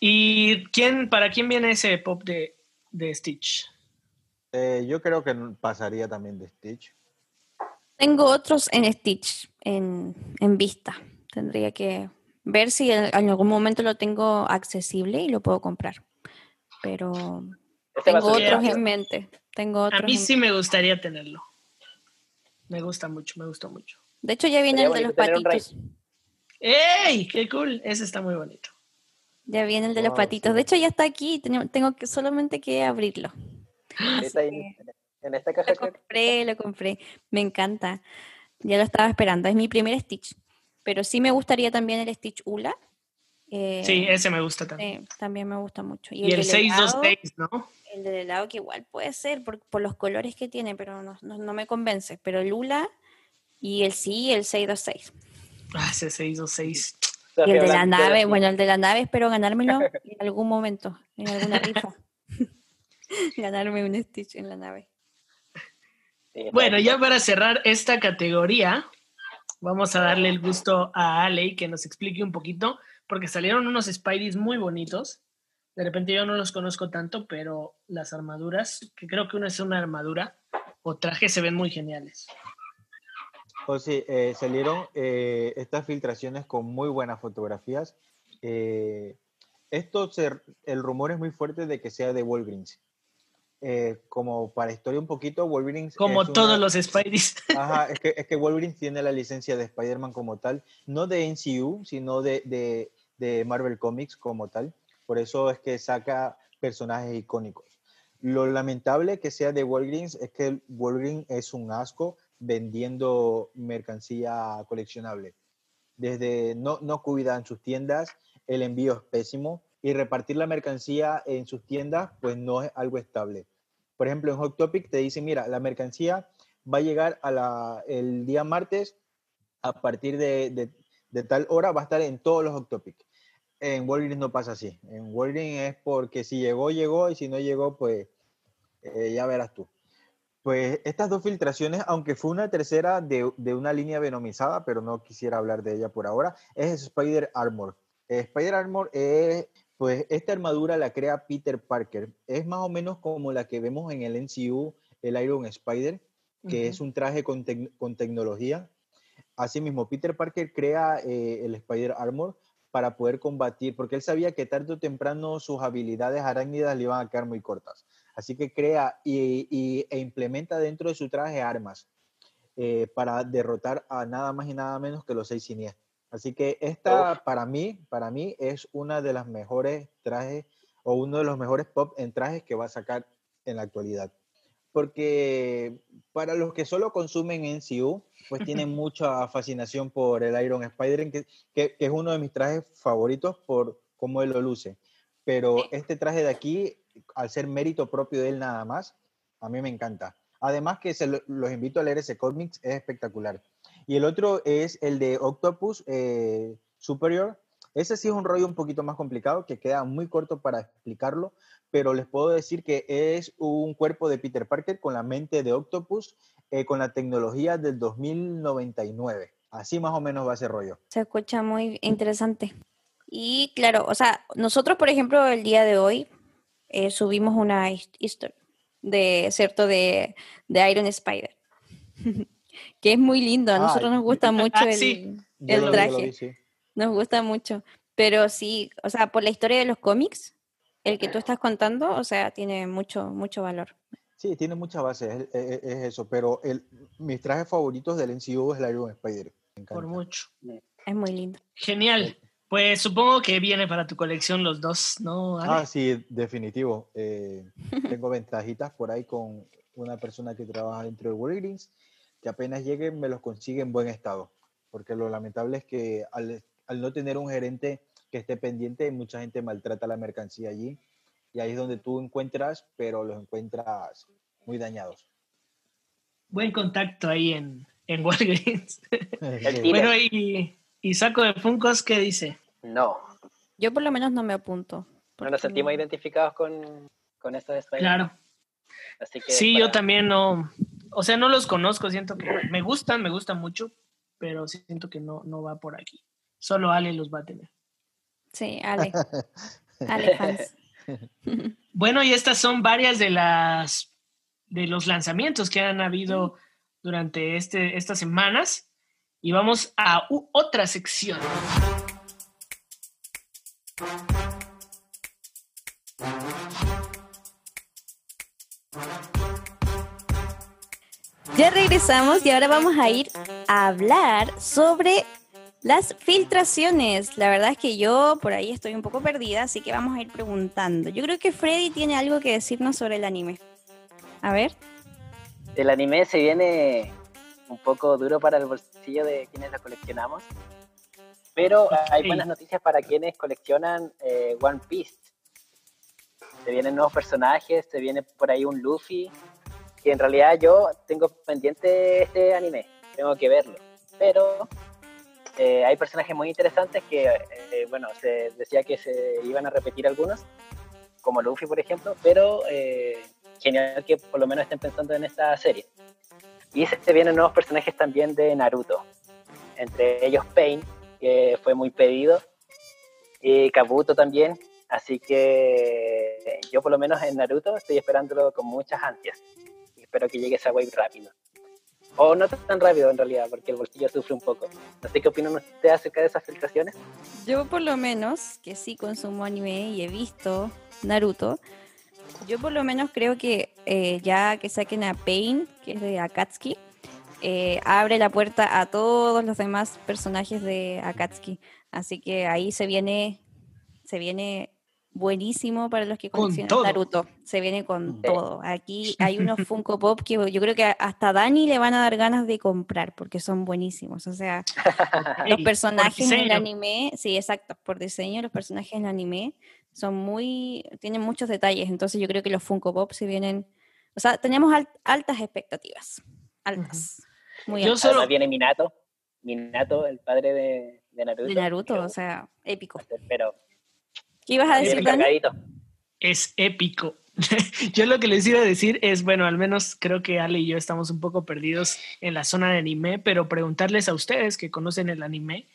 ¿Y quién, para quién viene ese pop de, de Stitch? Eh, yo creo que pasaría también de Stitch. Tengo otros en Stitch, en, en vista. Tendría que ver si en, en algún momento lo tengo accesible y lo puedo comprar. Pero Este tengo otros en mente. Tengo A mí en- sí me gustaría tenerlo. Me gusta mucho, me gustó mucho. De hecho, ya viene Sería el de los patitos. ¡Ey! ¡Qué cool! Ese está muy bonito. Ya viene el de los patitos. sí. De hecho, ya está aquí. Tengo, tengo que solamente que abrirlo. Así en esta caja. lo compré, lo compré. Me encanta. Ya lo estaba esperando. Es mi primer Stitch. Pero sí me gustaría también el Stitch Ula. Eh, Sí, ese me gusta también. también me gusta mucho. Y, el del 626, ¿no? El del helado que igual puede ser por, por los colores que tiene, pero no, no, no me convence. Pero Lula y el sí, el 626. Ah, ese 626. Y el de la nave, bueno, el de la nave espero ganármelo en algún momento, en alguna rifa. Ganarme un Stitch en la nave. Bueno, ya para cerrar esta categoría, vamos a darle el gusto a Ale que nos explique un poquito, porque salieron unos Spideys muy bonitos. De repente yo no los conozco tanto, pero las armaduras, que creo que una es una armadura o traje, se ven muy geniales. Pues sí, eh, salieron eh, estas filtraciones con muy buenas fotografías. Eh, esto, se- el rumor es muy fuerte de que sea de Walgreens. Eh, como para historia un poquito, Wolverine Como una- todos los Spideys. Ajá, es que, es que Wolverine tiene la licencia de Spider-Man como tal, no de NCU, sino de, de- de Marvel Comics como tal. Por eso es que saca personajes icónicos. Lo lamentable que sea de Walgreens es que Wolverine es un asco vendiendo mercancía coleccionable. Desde no, no cuidan sus tiendas, el envío es pésimo y repartir la mercancía en sus tiendas pues no es algo estable. Por ejemplo, en Hot Topic te dicen, mira, la mercancía va a llegar a la, el día martes a partir de, de- tal hora, va a estar en todos los Hot Topic. En Walgreens no pasa así. En Walgreens es porque si llegó, llegó y si no llegó, pues eh, ya verás tú. Pues estas dos filtraciones, aunque fue una tercera de, de una línea venomizada, pero no quisiera hablar de ella por ahora, es Spider Armor. Spider Armor es, pues esta armadura la crea Peter Parker. Es más o menos como la que vemos en el NCU, el Iron Spider, que es un traje con, tec- con tecnología. Asimismo, Peter Parker crea eh, el Spider Armor para poder combatir, porque él sabía que tarde o temprano sus habilidades arácnidas le iban a quedar muy cortas. Así que crea y, y- e implementa dentro de su traje armas eh, para derrotar a nada más y nada menos que los seis siniestros. Así que esta para mí, para mí es una de las mejores trajes o uno de los mejores pop en trajes que va a sacar en la actualidad. Porque para los que solo consumen NCU, pues tienen mucha fascinación por el Iron Spider, que, que- que es uno de mis trajes favoritos por cómo él lo luce. Pero este traje de aquí, al ser mérito propio de él nada más, a mí me encanta. Además que se lo- los invito a leer ese cómics, es espectacular. Y el otro es el de Octopus eh, Superior. Ese sí es un rollo un poquito más complicado, que queda muy corto para explicarlo, pero les puedo decir que es un cuerpo de Peter Parker con la mente de Octopus, eh, con la tecnología del 2099. Así más o menos va ese rollo. Se escucha muy interesante. Y claro, o sea, nosotros, por ejemplo, el día de hoy eh, subimos una his- historia de, ¿cierto? De, de Iron Spider. que es muy lindo. A Ah, nosotros nos gusta mucho ah, el, sí. El lo traje. vi, sí. Nos gusta mucho. Pero sí, o sea, por la historia de los cómics, el que tú estás contando, o sea, tiene mucho, mucho valor. Sí, tiene mucha base, es, es- es eso, pero el, mis trajes favoritos del NCU es el Iron Spider. Me encanta. Por mucho. Es muy lindo. Genial. Pues supongo que viene para tu colección los dos, ¿no? Ale? Ah, sí, definitivo. Eh, tengo ventajitas por ahí con una persona que trabaja dentro de Walgreens, que apenas llegue me los consigue en buen estado, porque lo lamentable es que al, al no tener un gerente que esté pendiente, mucha gente maltrata la mercancía allí, y ahí es donde tú encuentras, pero los encuentras muy dañados. Buen contacto ahí en, en Walgreens. El bueno, y, y saco de Funkos, ¿qué dice? No, Yo por lo menos no me apunto. no nos sentimos identificados con, con estos. Claro. Así que Sí, yo para- también no. O sea, no los conozco, siento que me gustan, me gustan mucho, pero siento que no, no va por aquí. Solo Ale los va a tener. Sí, Ale. Ale fans. Bueno, y estas son varias de las de los lanzamientos que han habido durante este, estas semanas. Y vamos a otra sección. Ya regresamos y ahora vamos a ir a hablar sobre las filtraciones. La verdad es que yo por ahí estoy un poco perdida, así que vamos a ir preguntando. Yo creo que Freddy tiene algo que decirnos sobre el anime. A ver. El anime se viene un poco duro para el bolsillo de quienes lo coleccionamos. Pero hay buenas noticias para quienes coleccionan eh, One Piece. Se vienen nuevos personajes, se viene por ahí un Luffy, que en realidad yo tengo pendiente este anime, tengo que verlo. Pero eh, hay personajes muy interesantes que, eh, bueno, se decía que se iban a repetir algunos, como Luffy, por ejemplo, pero eh, genial que por lo menos estén pensando en esta serie. Y se vienen nuevos personajes también de Naruto, entre ellos Pain, que fue muy pedido, y Kabuto también, así que yo por lo menos en Naruto estoy esperándolo con muchas ansias. Espero que llegue esa wave rápido. O no tan rápido en realidad, porque el bolsillo sufre un poco. No sé qué opinan ustedes acerca de esas filtraciones. Yo por lo menos, que sí consumo anime y he visto Naruto, yo por lo menos creo que eh, ya que saquen a Pain, que es de Akatsuki, eh, abre la puerta a todos los demás personajes de Akatsuki. Así que ahí se viene, se viene buenísimo para los que conocen Naruto. Se viene con todo. Aquí hay unos Funko Pop que yo creo que hasta Dani le van a dar ganas de comprar porque son buenísimos. O sea, los personajes en el anime, sí, exacto, por diseño, los personajes en el anime son muy, tienen muchos detalles. Entonces yo creo que los Funko Pop se vienen, o sea, tenemos altas expectativas. Altas. Muy altas. Yo solo... viene Minato, Minato, el padre de, de Naruto. De Naruto, o sea, épico. Pero ¿Qué ibas a decir, Dani? Es épico. yo lo que les iba a decir es, bueno, al menos creo que Ale y yo estamos un poco perdidos en la zona de anime, pero preguntarles a ustedes que conocen el anime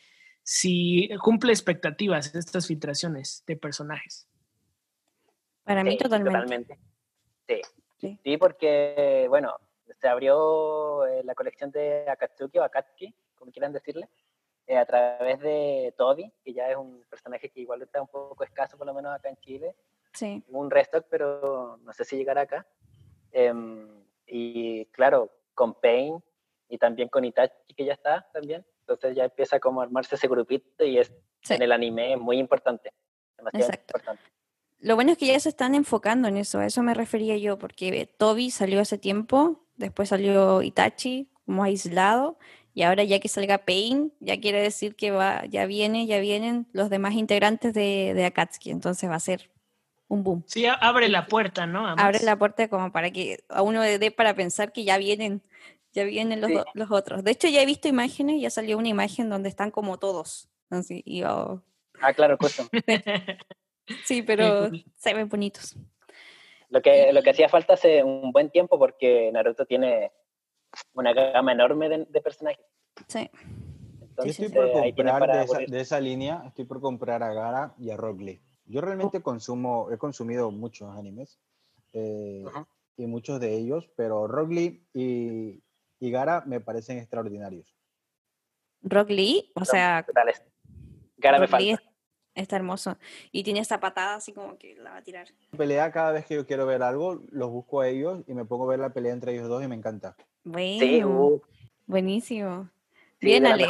si cumple expectativas estas filtraciones de personajes. Para mí totalmente. Sí. sí. porque, bueno, se abrió eh, la colección de Akatsuki o Akatsuki, como quieran decirle, eh, a través de Toby, que ya es un personaje que igual está un poco escaso, por lo menos acá en Chile. Sí. Un restock, pero no sé si llegará acá. Em, y claro, con Pain y también con Itachi, que ya está también. Entonces ya empieza como a armarse ese grupito y es en el anime muy importante. Demasiado importante. Lo bueno es que ya se están enfocando en eso, a eso me refería yo, porque Toby salió hace tiempo, después salió Itachi como aislado, y ahora ya que salga Pain, ya quiere decir que va, ya viene, ya vienen los demás integrantes de, de Akatsuki, entonces va a ser un boom. Sí, abre la puerta, ¿no? Abre la puerta como para que a uno le dé para pensar que ya vienen, ya vienen los, los otros. De hecho, ya he visto imágenes, ya salió una imagen donde están como todos. Así, y Ah, claro, justo. sí, pero se ven bonitos. Lo que, lo que hacía falta hace un buen tiempo porque Naruto tiene una gama enorme de, personajes. Sí. Entonces, estoy por eh, comprar de esa, línea, estoy por comprar a Gara y a Rock Lee. Yo realmente consumo, he consumido muchos animes eh, y muchos de ellos, pero Rock Lee y, y Gara me parecen extraordinarios. Rock Lee, o sea, Gara me falta. Está hermoso. Y tiene esa patada así como que la va a tirar. Pelea cada vez que yo quiero ver algo, los busco a ellos y me pongo a ver la pelea entre ellos dos y me encanta. Bueno. Uh. Buenísimo. Bien, Ale.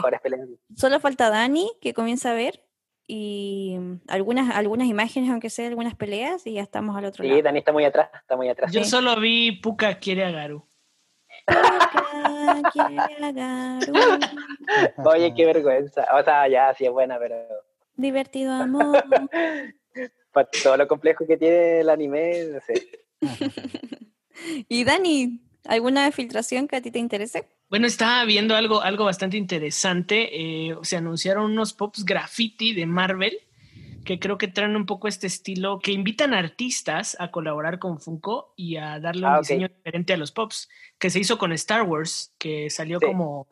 Solo falta Dani que comienza a ver y algunas, algunas imágenes, aunque sea algunas peleas, y ya estamos al otro lado. Sí, Dani está muy atrás, está muy atrás. Yo solo vi Puka quiere a Garu. Puka quiere a Garu. Oye, qué vergüenza. O sea, ya sí es buena, pero Divertido amor. Para todo lo complejo que tiene el anime, no sé. y Dani, ¿alguna filtración que a ti te interese? Bueno, estaba viendo algo, algo bastante interesante. Eh, se anunciaron unos pops graffiti de Marvel que creo que traen un poco este estilo, que invitan a artistas a colaborar con Funko y a darle un ah, diseño diferente a los pops, que se hizo con Star Wars, que salió como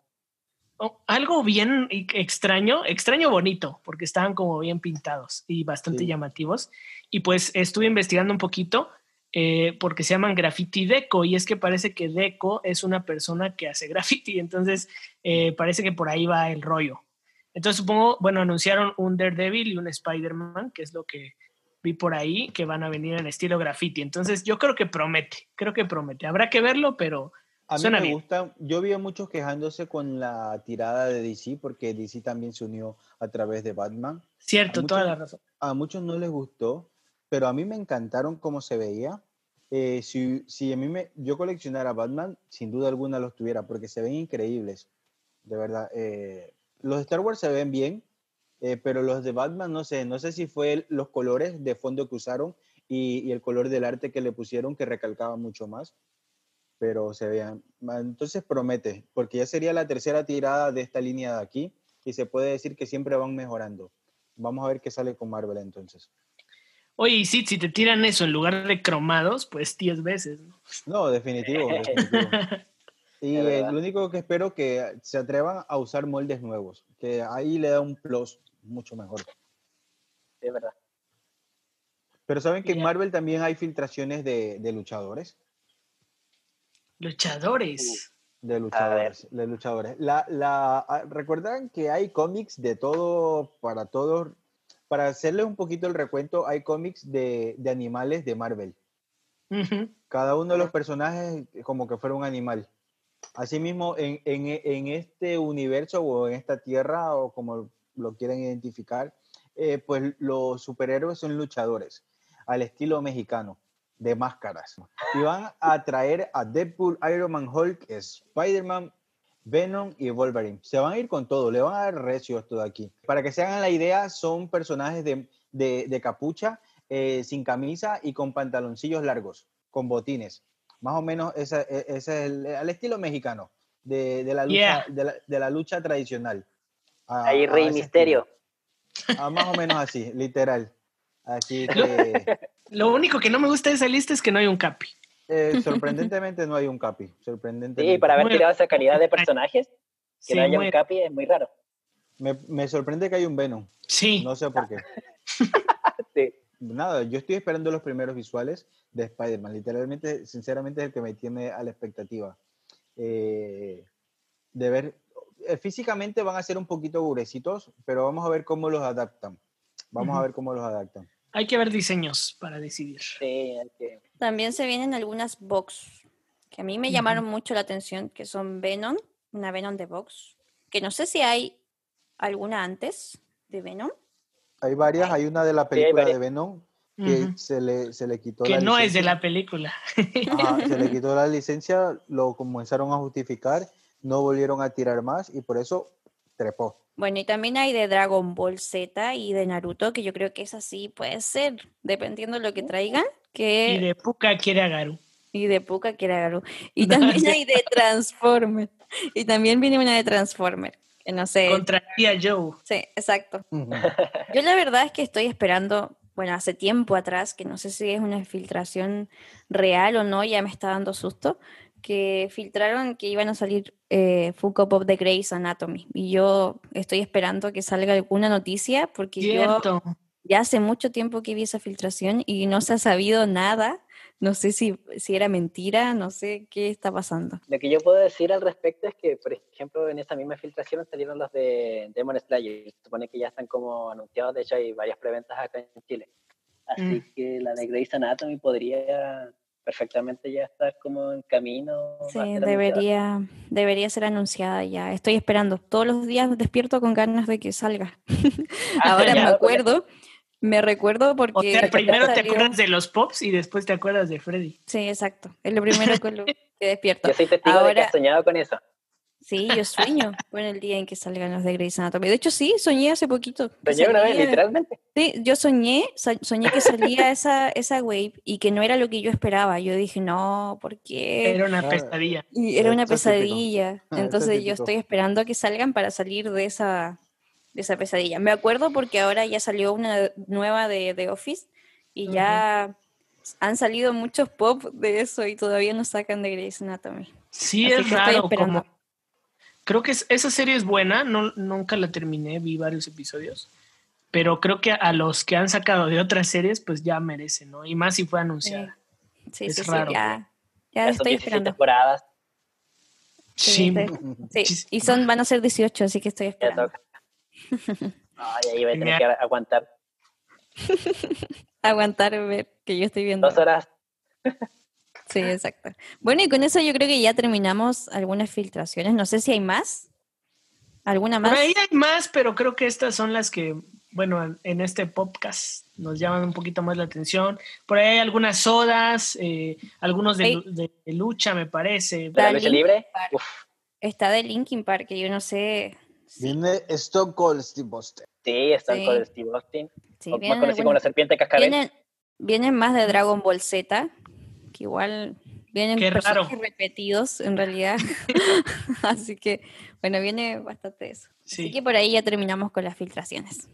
algo bien extraño, extraño bonito, porque estaban como bien pintados y bastante llamativos. Y pues estuve investigando un poquito eh, porque se llaman graffiti deco y es que parece que deco es una persona que hace graffiti, entonces eh, parece que por ahí va el rollo. Entonces supongo, bueno, anunciaron un Daredevil y un Spider-Man, que es lo que vi por ahí, que van a venir en estilo graffiti. Entonces yo creo que promete, creo que promete. Habrá que verlo, pero a mí me gusta, yo vi a muchos quejándose con la tirada de DC porque DC también se unió a través de Batman. Cierto, toda la razón. A muchos no les gustó, pero a mí me encantaron cómo se veía. Eh, si, si, a mí me, yo coleccionara Batman, sin duda alguna los tuviera porque se ven increíbles, de verdad. Eh, los Star Wars se ven bien, Eh, pero los de Batman, no sé, no sé si fue los colores de fondo que usaron y, y el color del arte que le pusieron que recalcaba mucho más pero se vean. Entonces promete, porque ya sería la tercera tirada de esta línea de aquí y se puede decir que siempre van mejorando. Vamos a ver qué sale con Marvel entonces. Oye, y sí, si te tiran eso en lugar de cromados, pues 10 veces. No, no definitivo. definitivo. Y lo único que espero que se atrevan a usar moldes nuevos, que ahí le da un plus mucho mejor. Es verdad. Pero saben que en Marvel también hay filtraciones de, de luchadores. Luchadores. De luchadores, de luchadores. La, la, ah, Recuerdan que hay cómics de todo, para todos. Para hacerles un poquito el recuento, hay cómics de, de animales de Marvel. Cada uno de los personajes como que fuera un animal. Asimismo, en, en, en, este universo o en esta tierra, o como lo quieran identificar, eh, pues los superhéroes son luchadores, al estilo mexicano de máscaras. Y van a traer a Deadpool, Iron Man, Hulk, Spider-Man, Venom y Wolverine. Se van a ir con todo, le van a dar recio esto de aquí. Para que se hagan la idea, son personajes de, de, capucha, eh, sin camisa y con pantaloncillos largos, con botines. Más o menos ese, es el, al estilo mexicano, de, de la, lucha, de, la, lucha tradicional. Ahí Rey Misterio. Ah, más o menos así, literal. Así que... Lo único que no me gusta de esa lista es que no hay un capi. Eh, sorprendentemente no hay un capi. Sorprendentemente. Sí, para haber tirado esa calidad de personajes, que no haya un capi es muy raro. Me, me, sorprende que hay un Venom. Sí. No sé por qué. sí. Nada, yo estoy esperando los primeros visuales de Spider-Man. Literalmente, sinceramente, es el que me tiene a la expectativa. Eh, de ver, eh, físicamente van a ser un poquito durecitos, pero vamos a ver cómo los adaptan. Vamos a ver cómo los adaptan. Hay que ver diseños para decidir. Sí, que... También se vienen algunas box que a mí me llamaron mucho la atención, que son Venom, una Venom de box, que no sé si hay alguna antes de Venom. Hay varias, hay una de la película de Venom que se, le, se le quitó que no es de la película. se le quitó la licencia, lo comenzaron a justificar, no volvieron a tirar más y por eso trepó. Bueno, y también hay de Dragon Ball Z y de Naruto, que yo creo que es así, puede ser, dependiendo de lo que traigan. Que... Y de Puka quiere a Garu. Y de Puka quiere a Garu. Y también hay de Transformer. Y también viene una de Transformer. Que no sé. Contra Joe. Sí, exacto. Yo la verdad es que estoy esperando, bueno, hace tiempo atrás, que no sé si es una filtración real o no, ya me está dando susto, que filtraron que iban a salir eh, Funko Pop de Grey's Anatomy. Y yo estoy esperando que salga alguna noticia porque yo ya hace mucho tiempo que vi esa filtración y no se ha sabido nada. No sé si, si era mentira, no sé qué está pasando. Lo que yo puedo decir al respecto es que, por ejemplo, en esa misma filtración salieron los de Demon Slayer. Se supone que ya están como anunciados, de hecho hay varias preventas acá en Chile. Así mm. que la de Grey's Anatomy podría perfectamente ya está como en camino. Sí, debería, debería ser anunciada ya. Estoy esperando. Todos los días despierto con ganas de que salga. Ah, Ahora me acuerdo. Me recuerdo porque... primero te acuerdas de los pops y después te acuerdas de Freddy. Sí, exacto. Es lo primero que, despierto. Yo soy testigo Ahora, de que has soñado con eso. Sí, yo sueño con el día en que salgan los de Grey's Anatomy. De hecho, sí, soñé hace poquito. ¿Soñé una vez, literalmente? Sí, yo soñé, soñé que salía esa, esa wave y que no era lo que yo esperaba. Yo dije, no, ¿por qué? Era una ah, pesadilla. Y era una pesadilla. Ah, Entonces yo estoy esperando a que salgan para salir de esa, de esa pesadilla. Me acuerdo porque ahora ya salió una nueva de, de Office y ya han salido muchos pop de eso y todavía no sacan de Grey's Anatomy. Sí, es raro, como Creo que esa serie es buena, no, nunca la terminé, vi varios episodios, pero creo que a los que han sacado de otras series, pues ya merecen, ¿no? Y más si fue anunciada. Sí, sí, sí, ya, ya estoy esperando. temporadas. Sí. sí. y son, van a ser 18, así que estoy esperando. Ay, ahí voy a tener que aguantar. aguantar ver que yo estoy viendo. Dos horas. Sí, exacto. Bueno, y con eso yo creo que ya terminamos algunas filtraciones. No sé si hay más. ¿Alguna más? Por ahí hay más, pero creo que estas son las que, bueno, en este podcast nos llaman un poquito más la atención. Por ahí hay algunas sodas, eh, algunos de, lucha, me parece. ¿De la lucha libre? Está de Linkin Park, que yo no sé. Viene Stone Cold Steve Buster. Sí, con el Steve Austin. Sí, o más conocido como la serpiente cascabel. vienen, vienen más de Dragon Ball Z, que igual vienen Qué raro. repetidos en realidad. Así que, bueno, viene bastante eso. Sí. Así que por ahí ya terminamos con las filtraciones.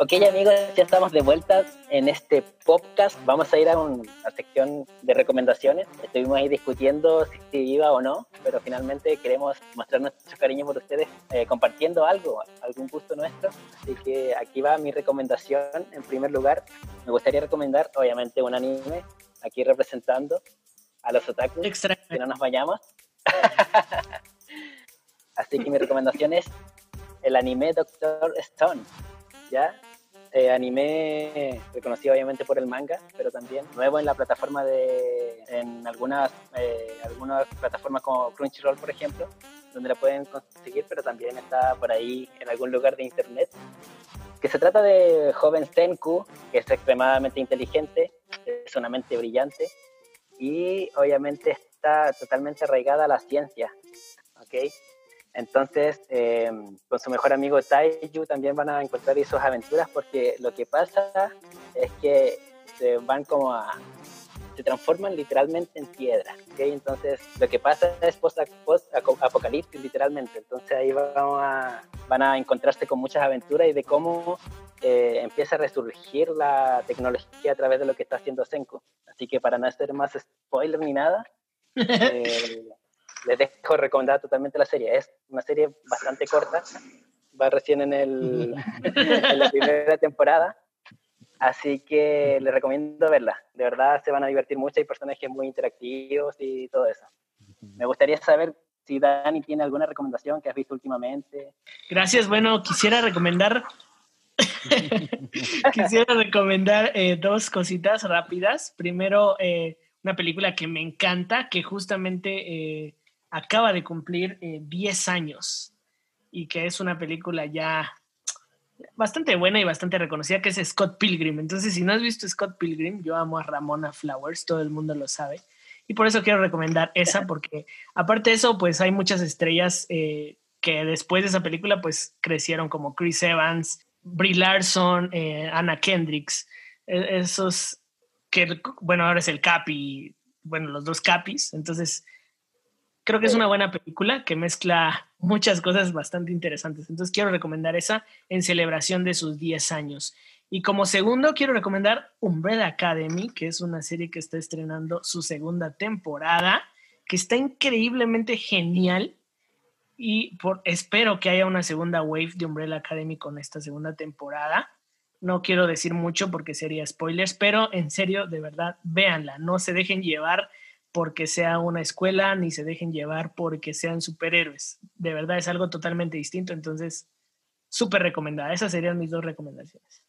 Ok amigos, ya estamos de vuelta en este podcast. Vamos a ir a una sección de recomendaciones. Estuvimos ahí discutiendo si iba o no, pero finalmente queremos mostrar nuestro cariño por ustedes eh, compartiendo algo, algún gusto nuestro. Así que aquí va mi recomendación. En primer lugar, me gustaría recomendar obviamente un anime, aquí representando a los otakus, Extra. que no nos vayamos. Así que mi recomendación es el anime Doctor Stone, ¿ya? Eh, anime reconocido obviamente por el manga, pero también nuevo en la plataforma de, en algunas, eh, algunas plataformas como Crunchyroll, por ejemplo, donde la pueden conseguir, pero también está por ahí en algún lugar de internet. Que se trata de joven Senku, que es extremadamente inteligente, es una mente brillante y obviamente está totalmente arraigada a la ciencia, ¿ok? Entonces, eh, con su mejor amigo Taiju también van a encontrar ahí sus aventuras porque lo que pasa es que se van como a... se transforman literalmente en piedra, ¿ok? Entonces, lo que pasa es post-apocalipsis literalmente. Entonces ahí vamos a, van a encontrarse con muchas aventuras y de cómo eh, empieza a resurgir la tecnología a través de lo que está haciendo Senko. Así que para no hacer más spoiler ni nada, eh, les dejo recomendada totalmente la serie. Es una serie bastante corta, va recién en, el, en la primera temporada, así que les recomiendo verla. De verdad se van a divertir mucho, hay personajes muy interactivos y todo eso. Me gustaría saber si Dani tiene alguna recomendación que has visto últimamente. Gracias. Bueno, quisiera recomendar. quisiera recomendar eh, dos cositas rápidas. Primero, eh, una película que me encanta, que justamente eh, acaba de cumplir eh, 10 años y que es una película ya bastante buena y bastante reconocida, que es Scott Pilgrim. Entonces, si no has visto Scott Pilgrim, yo amo a Ramona Flowers, todo el mundo lo sabe. Y por eso quiero recomendar esa, porque aparte de eso, pues hay muchas estrellas eh, que después de esa película, pues crecieron como Chris Evans, Brie Larson, eh, Anna Kendricks, eh, esos que, bueno, ahora es el Capi, bueno, los dos Capis. Entonces, creo que es una buena película que mezcla muchas cosas bastante interesantes. Entonces, quiero recomendar esa en celebración de sus 10 años. Y como segundo, quiero recomendar Umbrella Academy, que es una serie que está estrenando su segunda temporada, que está increíblemente genial. Y por, espero que haya una segunda wave de Umbrella Academy con esta segunda temporada. No quiero decir mucho porque sería spoilers, pero en serio, de verdad, véanla. No se dejen llevar porque sea una escuela, ni se dejen llevar porque sean superhéroes. De verdad es algo totalmente distinto. Entonces, súper recomendada. Esas serían mis dos recomendaciones.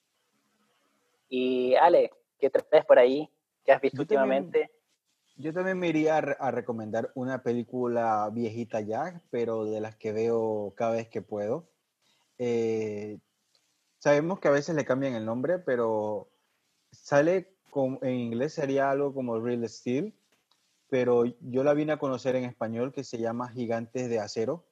Y Ale, ¿qué traes por ahí? ¿Qué has visto Yo también- últimamente? Yo también me iría a, re- a recomendar una película viejita ya, pero de las que veo cada vez que puedo. Eh, sabemos que a veces le cambian el nombre, pero sale con, en inglés sería algo como Real Steel, pero yo la vine a conocer en español que se llama Gigantes de Acero.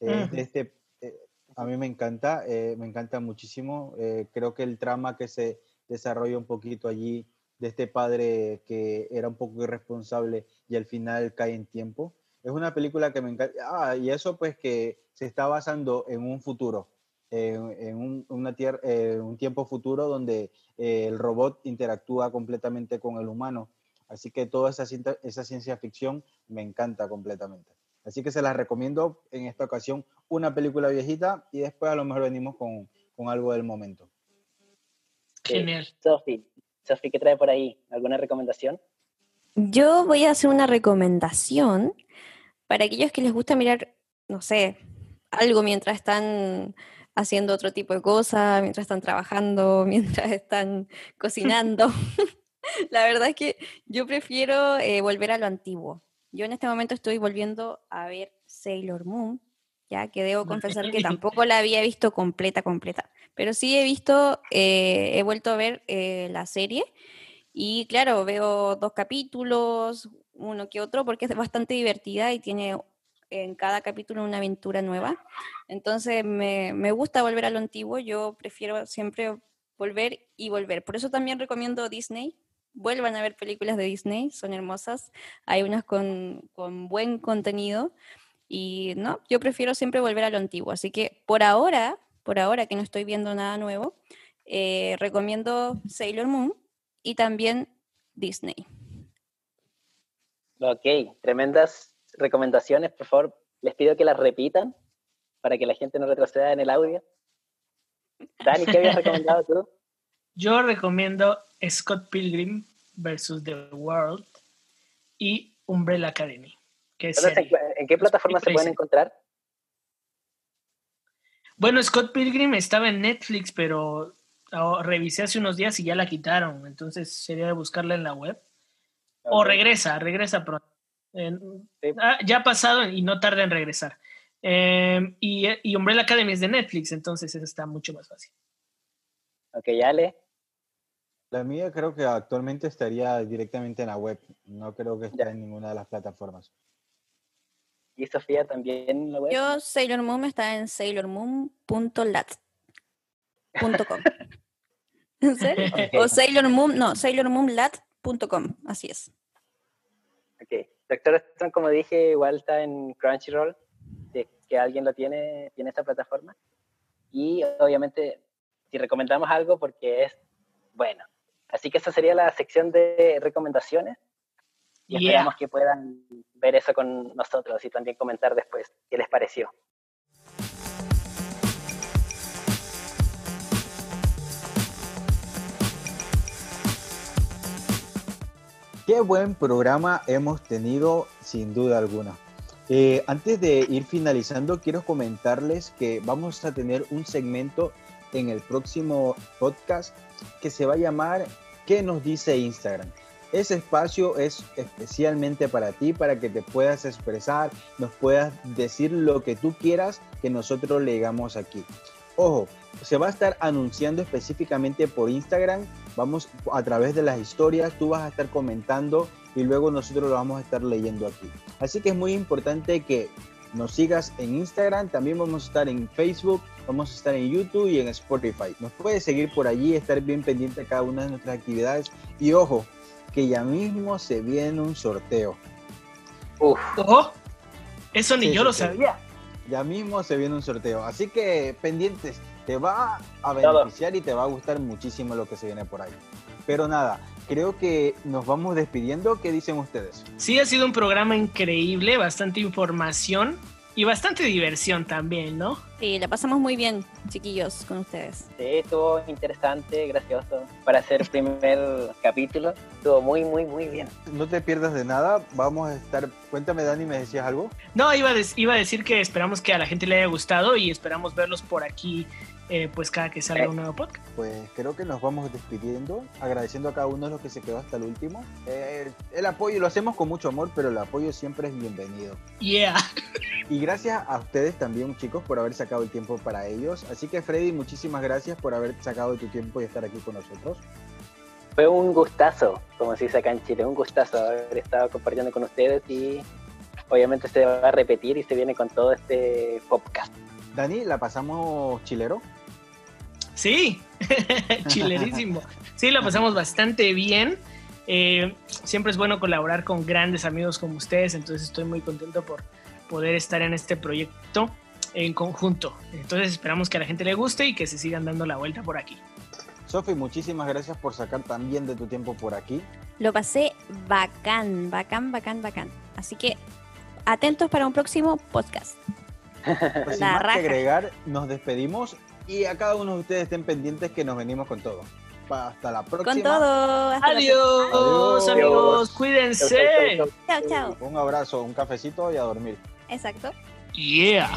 Eh, este, eh, a mí me encanta, eh, me encanta muchísimo. Eh, creo que el trama que se desarrolla un poquito allí de este padre que era un poco irresponsable y al final cae en tiempo. Es una película que me encanta. Ah, y eso pues que se está basando en un futuro, en, en un, una tier- eh, un tiempo futuro donde el robot interactúa completamente con el humano. Así que toda esa, ciencia ficción me encanta completamente. Así que se las recomiendo en esta ocasión una película viejita y después a lo mejor venimos con, con algo del momento. Genial. Sofi, Sofi, ¿qué trae por ahí? ¿Alguna recomendación? Yo voy a hacer una recomendación para aquellos que les gusta mirar, no sé, algo mientras están haciendo otro tipo de cosas, mientras están trabajando, mientras están cocinando. La verdad es que yo prefiero eh, volver a lo antiguo. Yo en este momento estoy volviendo a ver Sailor Moon ya que debo confesar que tampoco la había visto completa, completa, pero sí he visto, eh, he vuelto a ver eh, la serie y claro, veo dos capítulos, uno que otro, porque es bastante divertida y tiene en cada capítulo una aventura nueva. Entonces me, me gusta volver a lo antiguo, yo prefiero siempre volver y volver. Por eso también recomiendo Disney. Vuelvan a ver películas de Disney, son hermosas. Hay unas con, con buen contenido. Y no, yo prefiero siempre volver a lo antiguo. Así que por ahora, por ahora que no estoy viendo nada nuevo, eh, recomiendo Sailor Moon y también Disney. Ok, tremendas recomendaciones. Por favor, les pido que las repitan para que la gente no retroceda en el audio. Dani, ¿qué habías recomendado tú? Yo recomiendo Scott Pilgrim versus The World y Umbrella Academy. ¿En qué plataforma se pueden encontrar? Bueno, Scott Pilgrim estaba en Netflix, pero oh, revisé hace unos días y ya la quitaron. Entonces sería de buscarla en la web. O regresa, regresa pronto. Ah, ya ha pasado y no tarda en regresar. Em, y, y, Umbrella Academy es de Netflix, entonces eso está mucho más fácil. Ok, Ale. La mía creo que actualmente estaría directamente en la web. No creo que esté en ninguna de las plataformas. ¿Y Sofía también en la web? Yo, Sailor Moon está en sailormoon.lat.com. ¿En serio? O Sailor Moon, no, sailormoonlat.com, así es. Ok. Doctor Stone, como dije, igual está en Crunchyroll, si que alguien lo tiene, tiene esta plataforma. Y obviamente, si recomendamos algo, porque es bueno. Así que esa sería la sección de recomendaciones. Y esperamos que puedan ver eso con nosotros y también comentar después qué les pareció. Qué buen programa hemos tenido sin duda alguna. Eh, antes de ir finalizando, quiero comentarles que vamos a tener un segmento en el próximo podcast que se va a llamar ¿Qué nos dice Instagram? Ese espacio es especialmente para ti, para que te puedas expresar, nos puedas decir lo que tú quieras que nosotros le digamos aquí. Ojo, se va a estar anunciando específicamente por Instagram. Vamos a través de las historias, tú vas a estar comentando y luego nosotros lo vamos a estar leyendo aquí. Así que es muy importante que nos sigas en Instagram, también vamos a estar en Facebook, vamos a estar en YouTube y en Spotify. Nos puedes seguir por allí, estar bien pendiente de cada una de nuestras actividades. Y ojo, que ya mismo se viene un sorteo. Uf. eso ni yo lo sabía. Ya mismo se viene un sorteo. Así que pendientes, te va a beneficiar y te va a gustar muchísimo lo que se viene por ahí. Pero nada, creo que nos vamos despidiendo. ¿Qué dicen ustedes? Sí, ha sido un programa increíble, bastante información y bastante diversión también, ¿no? Sí, la pasamos muy bien, chiquillos, con ustedes. Sí, estuvo interesante, gracioso. Para hacer primer capítulo, estuvo muy, muy, muy bien. No te pierdas de nada, vamos a estar... Cuéntame, Dani, ¿me decías algo? No, iba a, iba a decir que esperamos que a la gente le haya gustado y esperamos verlos por aquí eh, pues cada que salga un nuevo podcast. Pues creo que nos vamos despidiendo, agradeciendo a cada uno de los que se quedó hasta el último. Eh, el apoyo lo hacemos con mucho amor, pero el apoyo siempre es bienvenido. Yeah. Y gracias a ustedes también, chicos, por haber sacado el tiempo para ellos. Así que Freddy, muchísimas gracias por haber sacado tu tiempo y estar aquí con nosotros. Fue un gustazo, como se dice acá en Chile, un gustazo haber estado compartiendo con ustedes y obviamente se va a repetir y se viene con todo este podcast. Dani, ¿la pasamos chilero? Sí, chilerísimo. Sí, la pasamos bastante bien. Eh, siempre es bueno colaborar con grandes amigos como ustedes, entonces estoy muy contento por poder estar en este proyecto en conjunto. Entonces esperamos que a la gente le guste y que se sigan dando la vuelta por aquí. Sofi, muchísimas gracias por sacar también de tu tiempo por aquí. Lo pasé bacán, bacán, bacán, bacán. Así que atentos para un próximo podcast. Pues sin más que agregar, nos despedimos y a cada uno de ustedes estén pendientes que nos venimos con todo. Hasta la próxima. Con todo. Adiós, amigos. Cuídense. Chao, chao. Un abrazo, un cafecito y a dormir. Exacto. Yeah.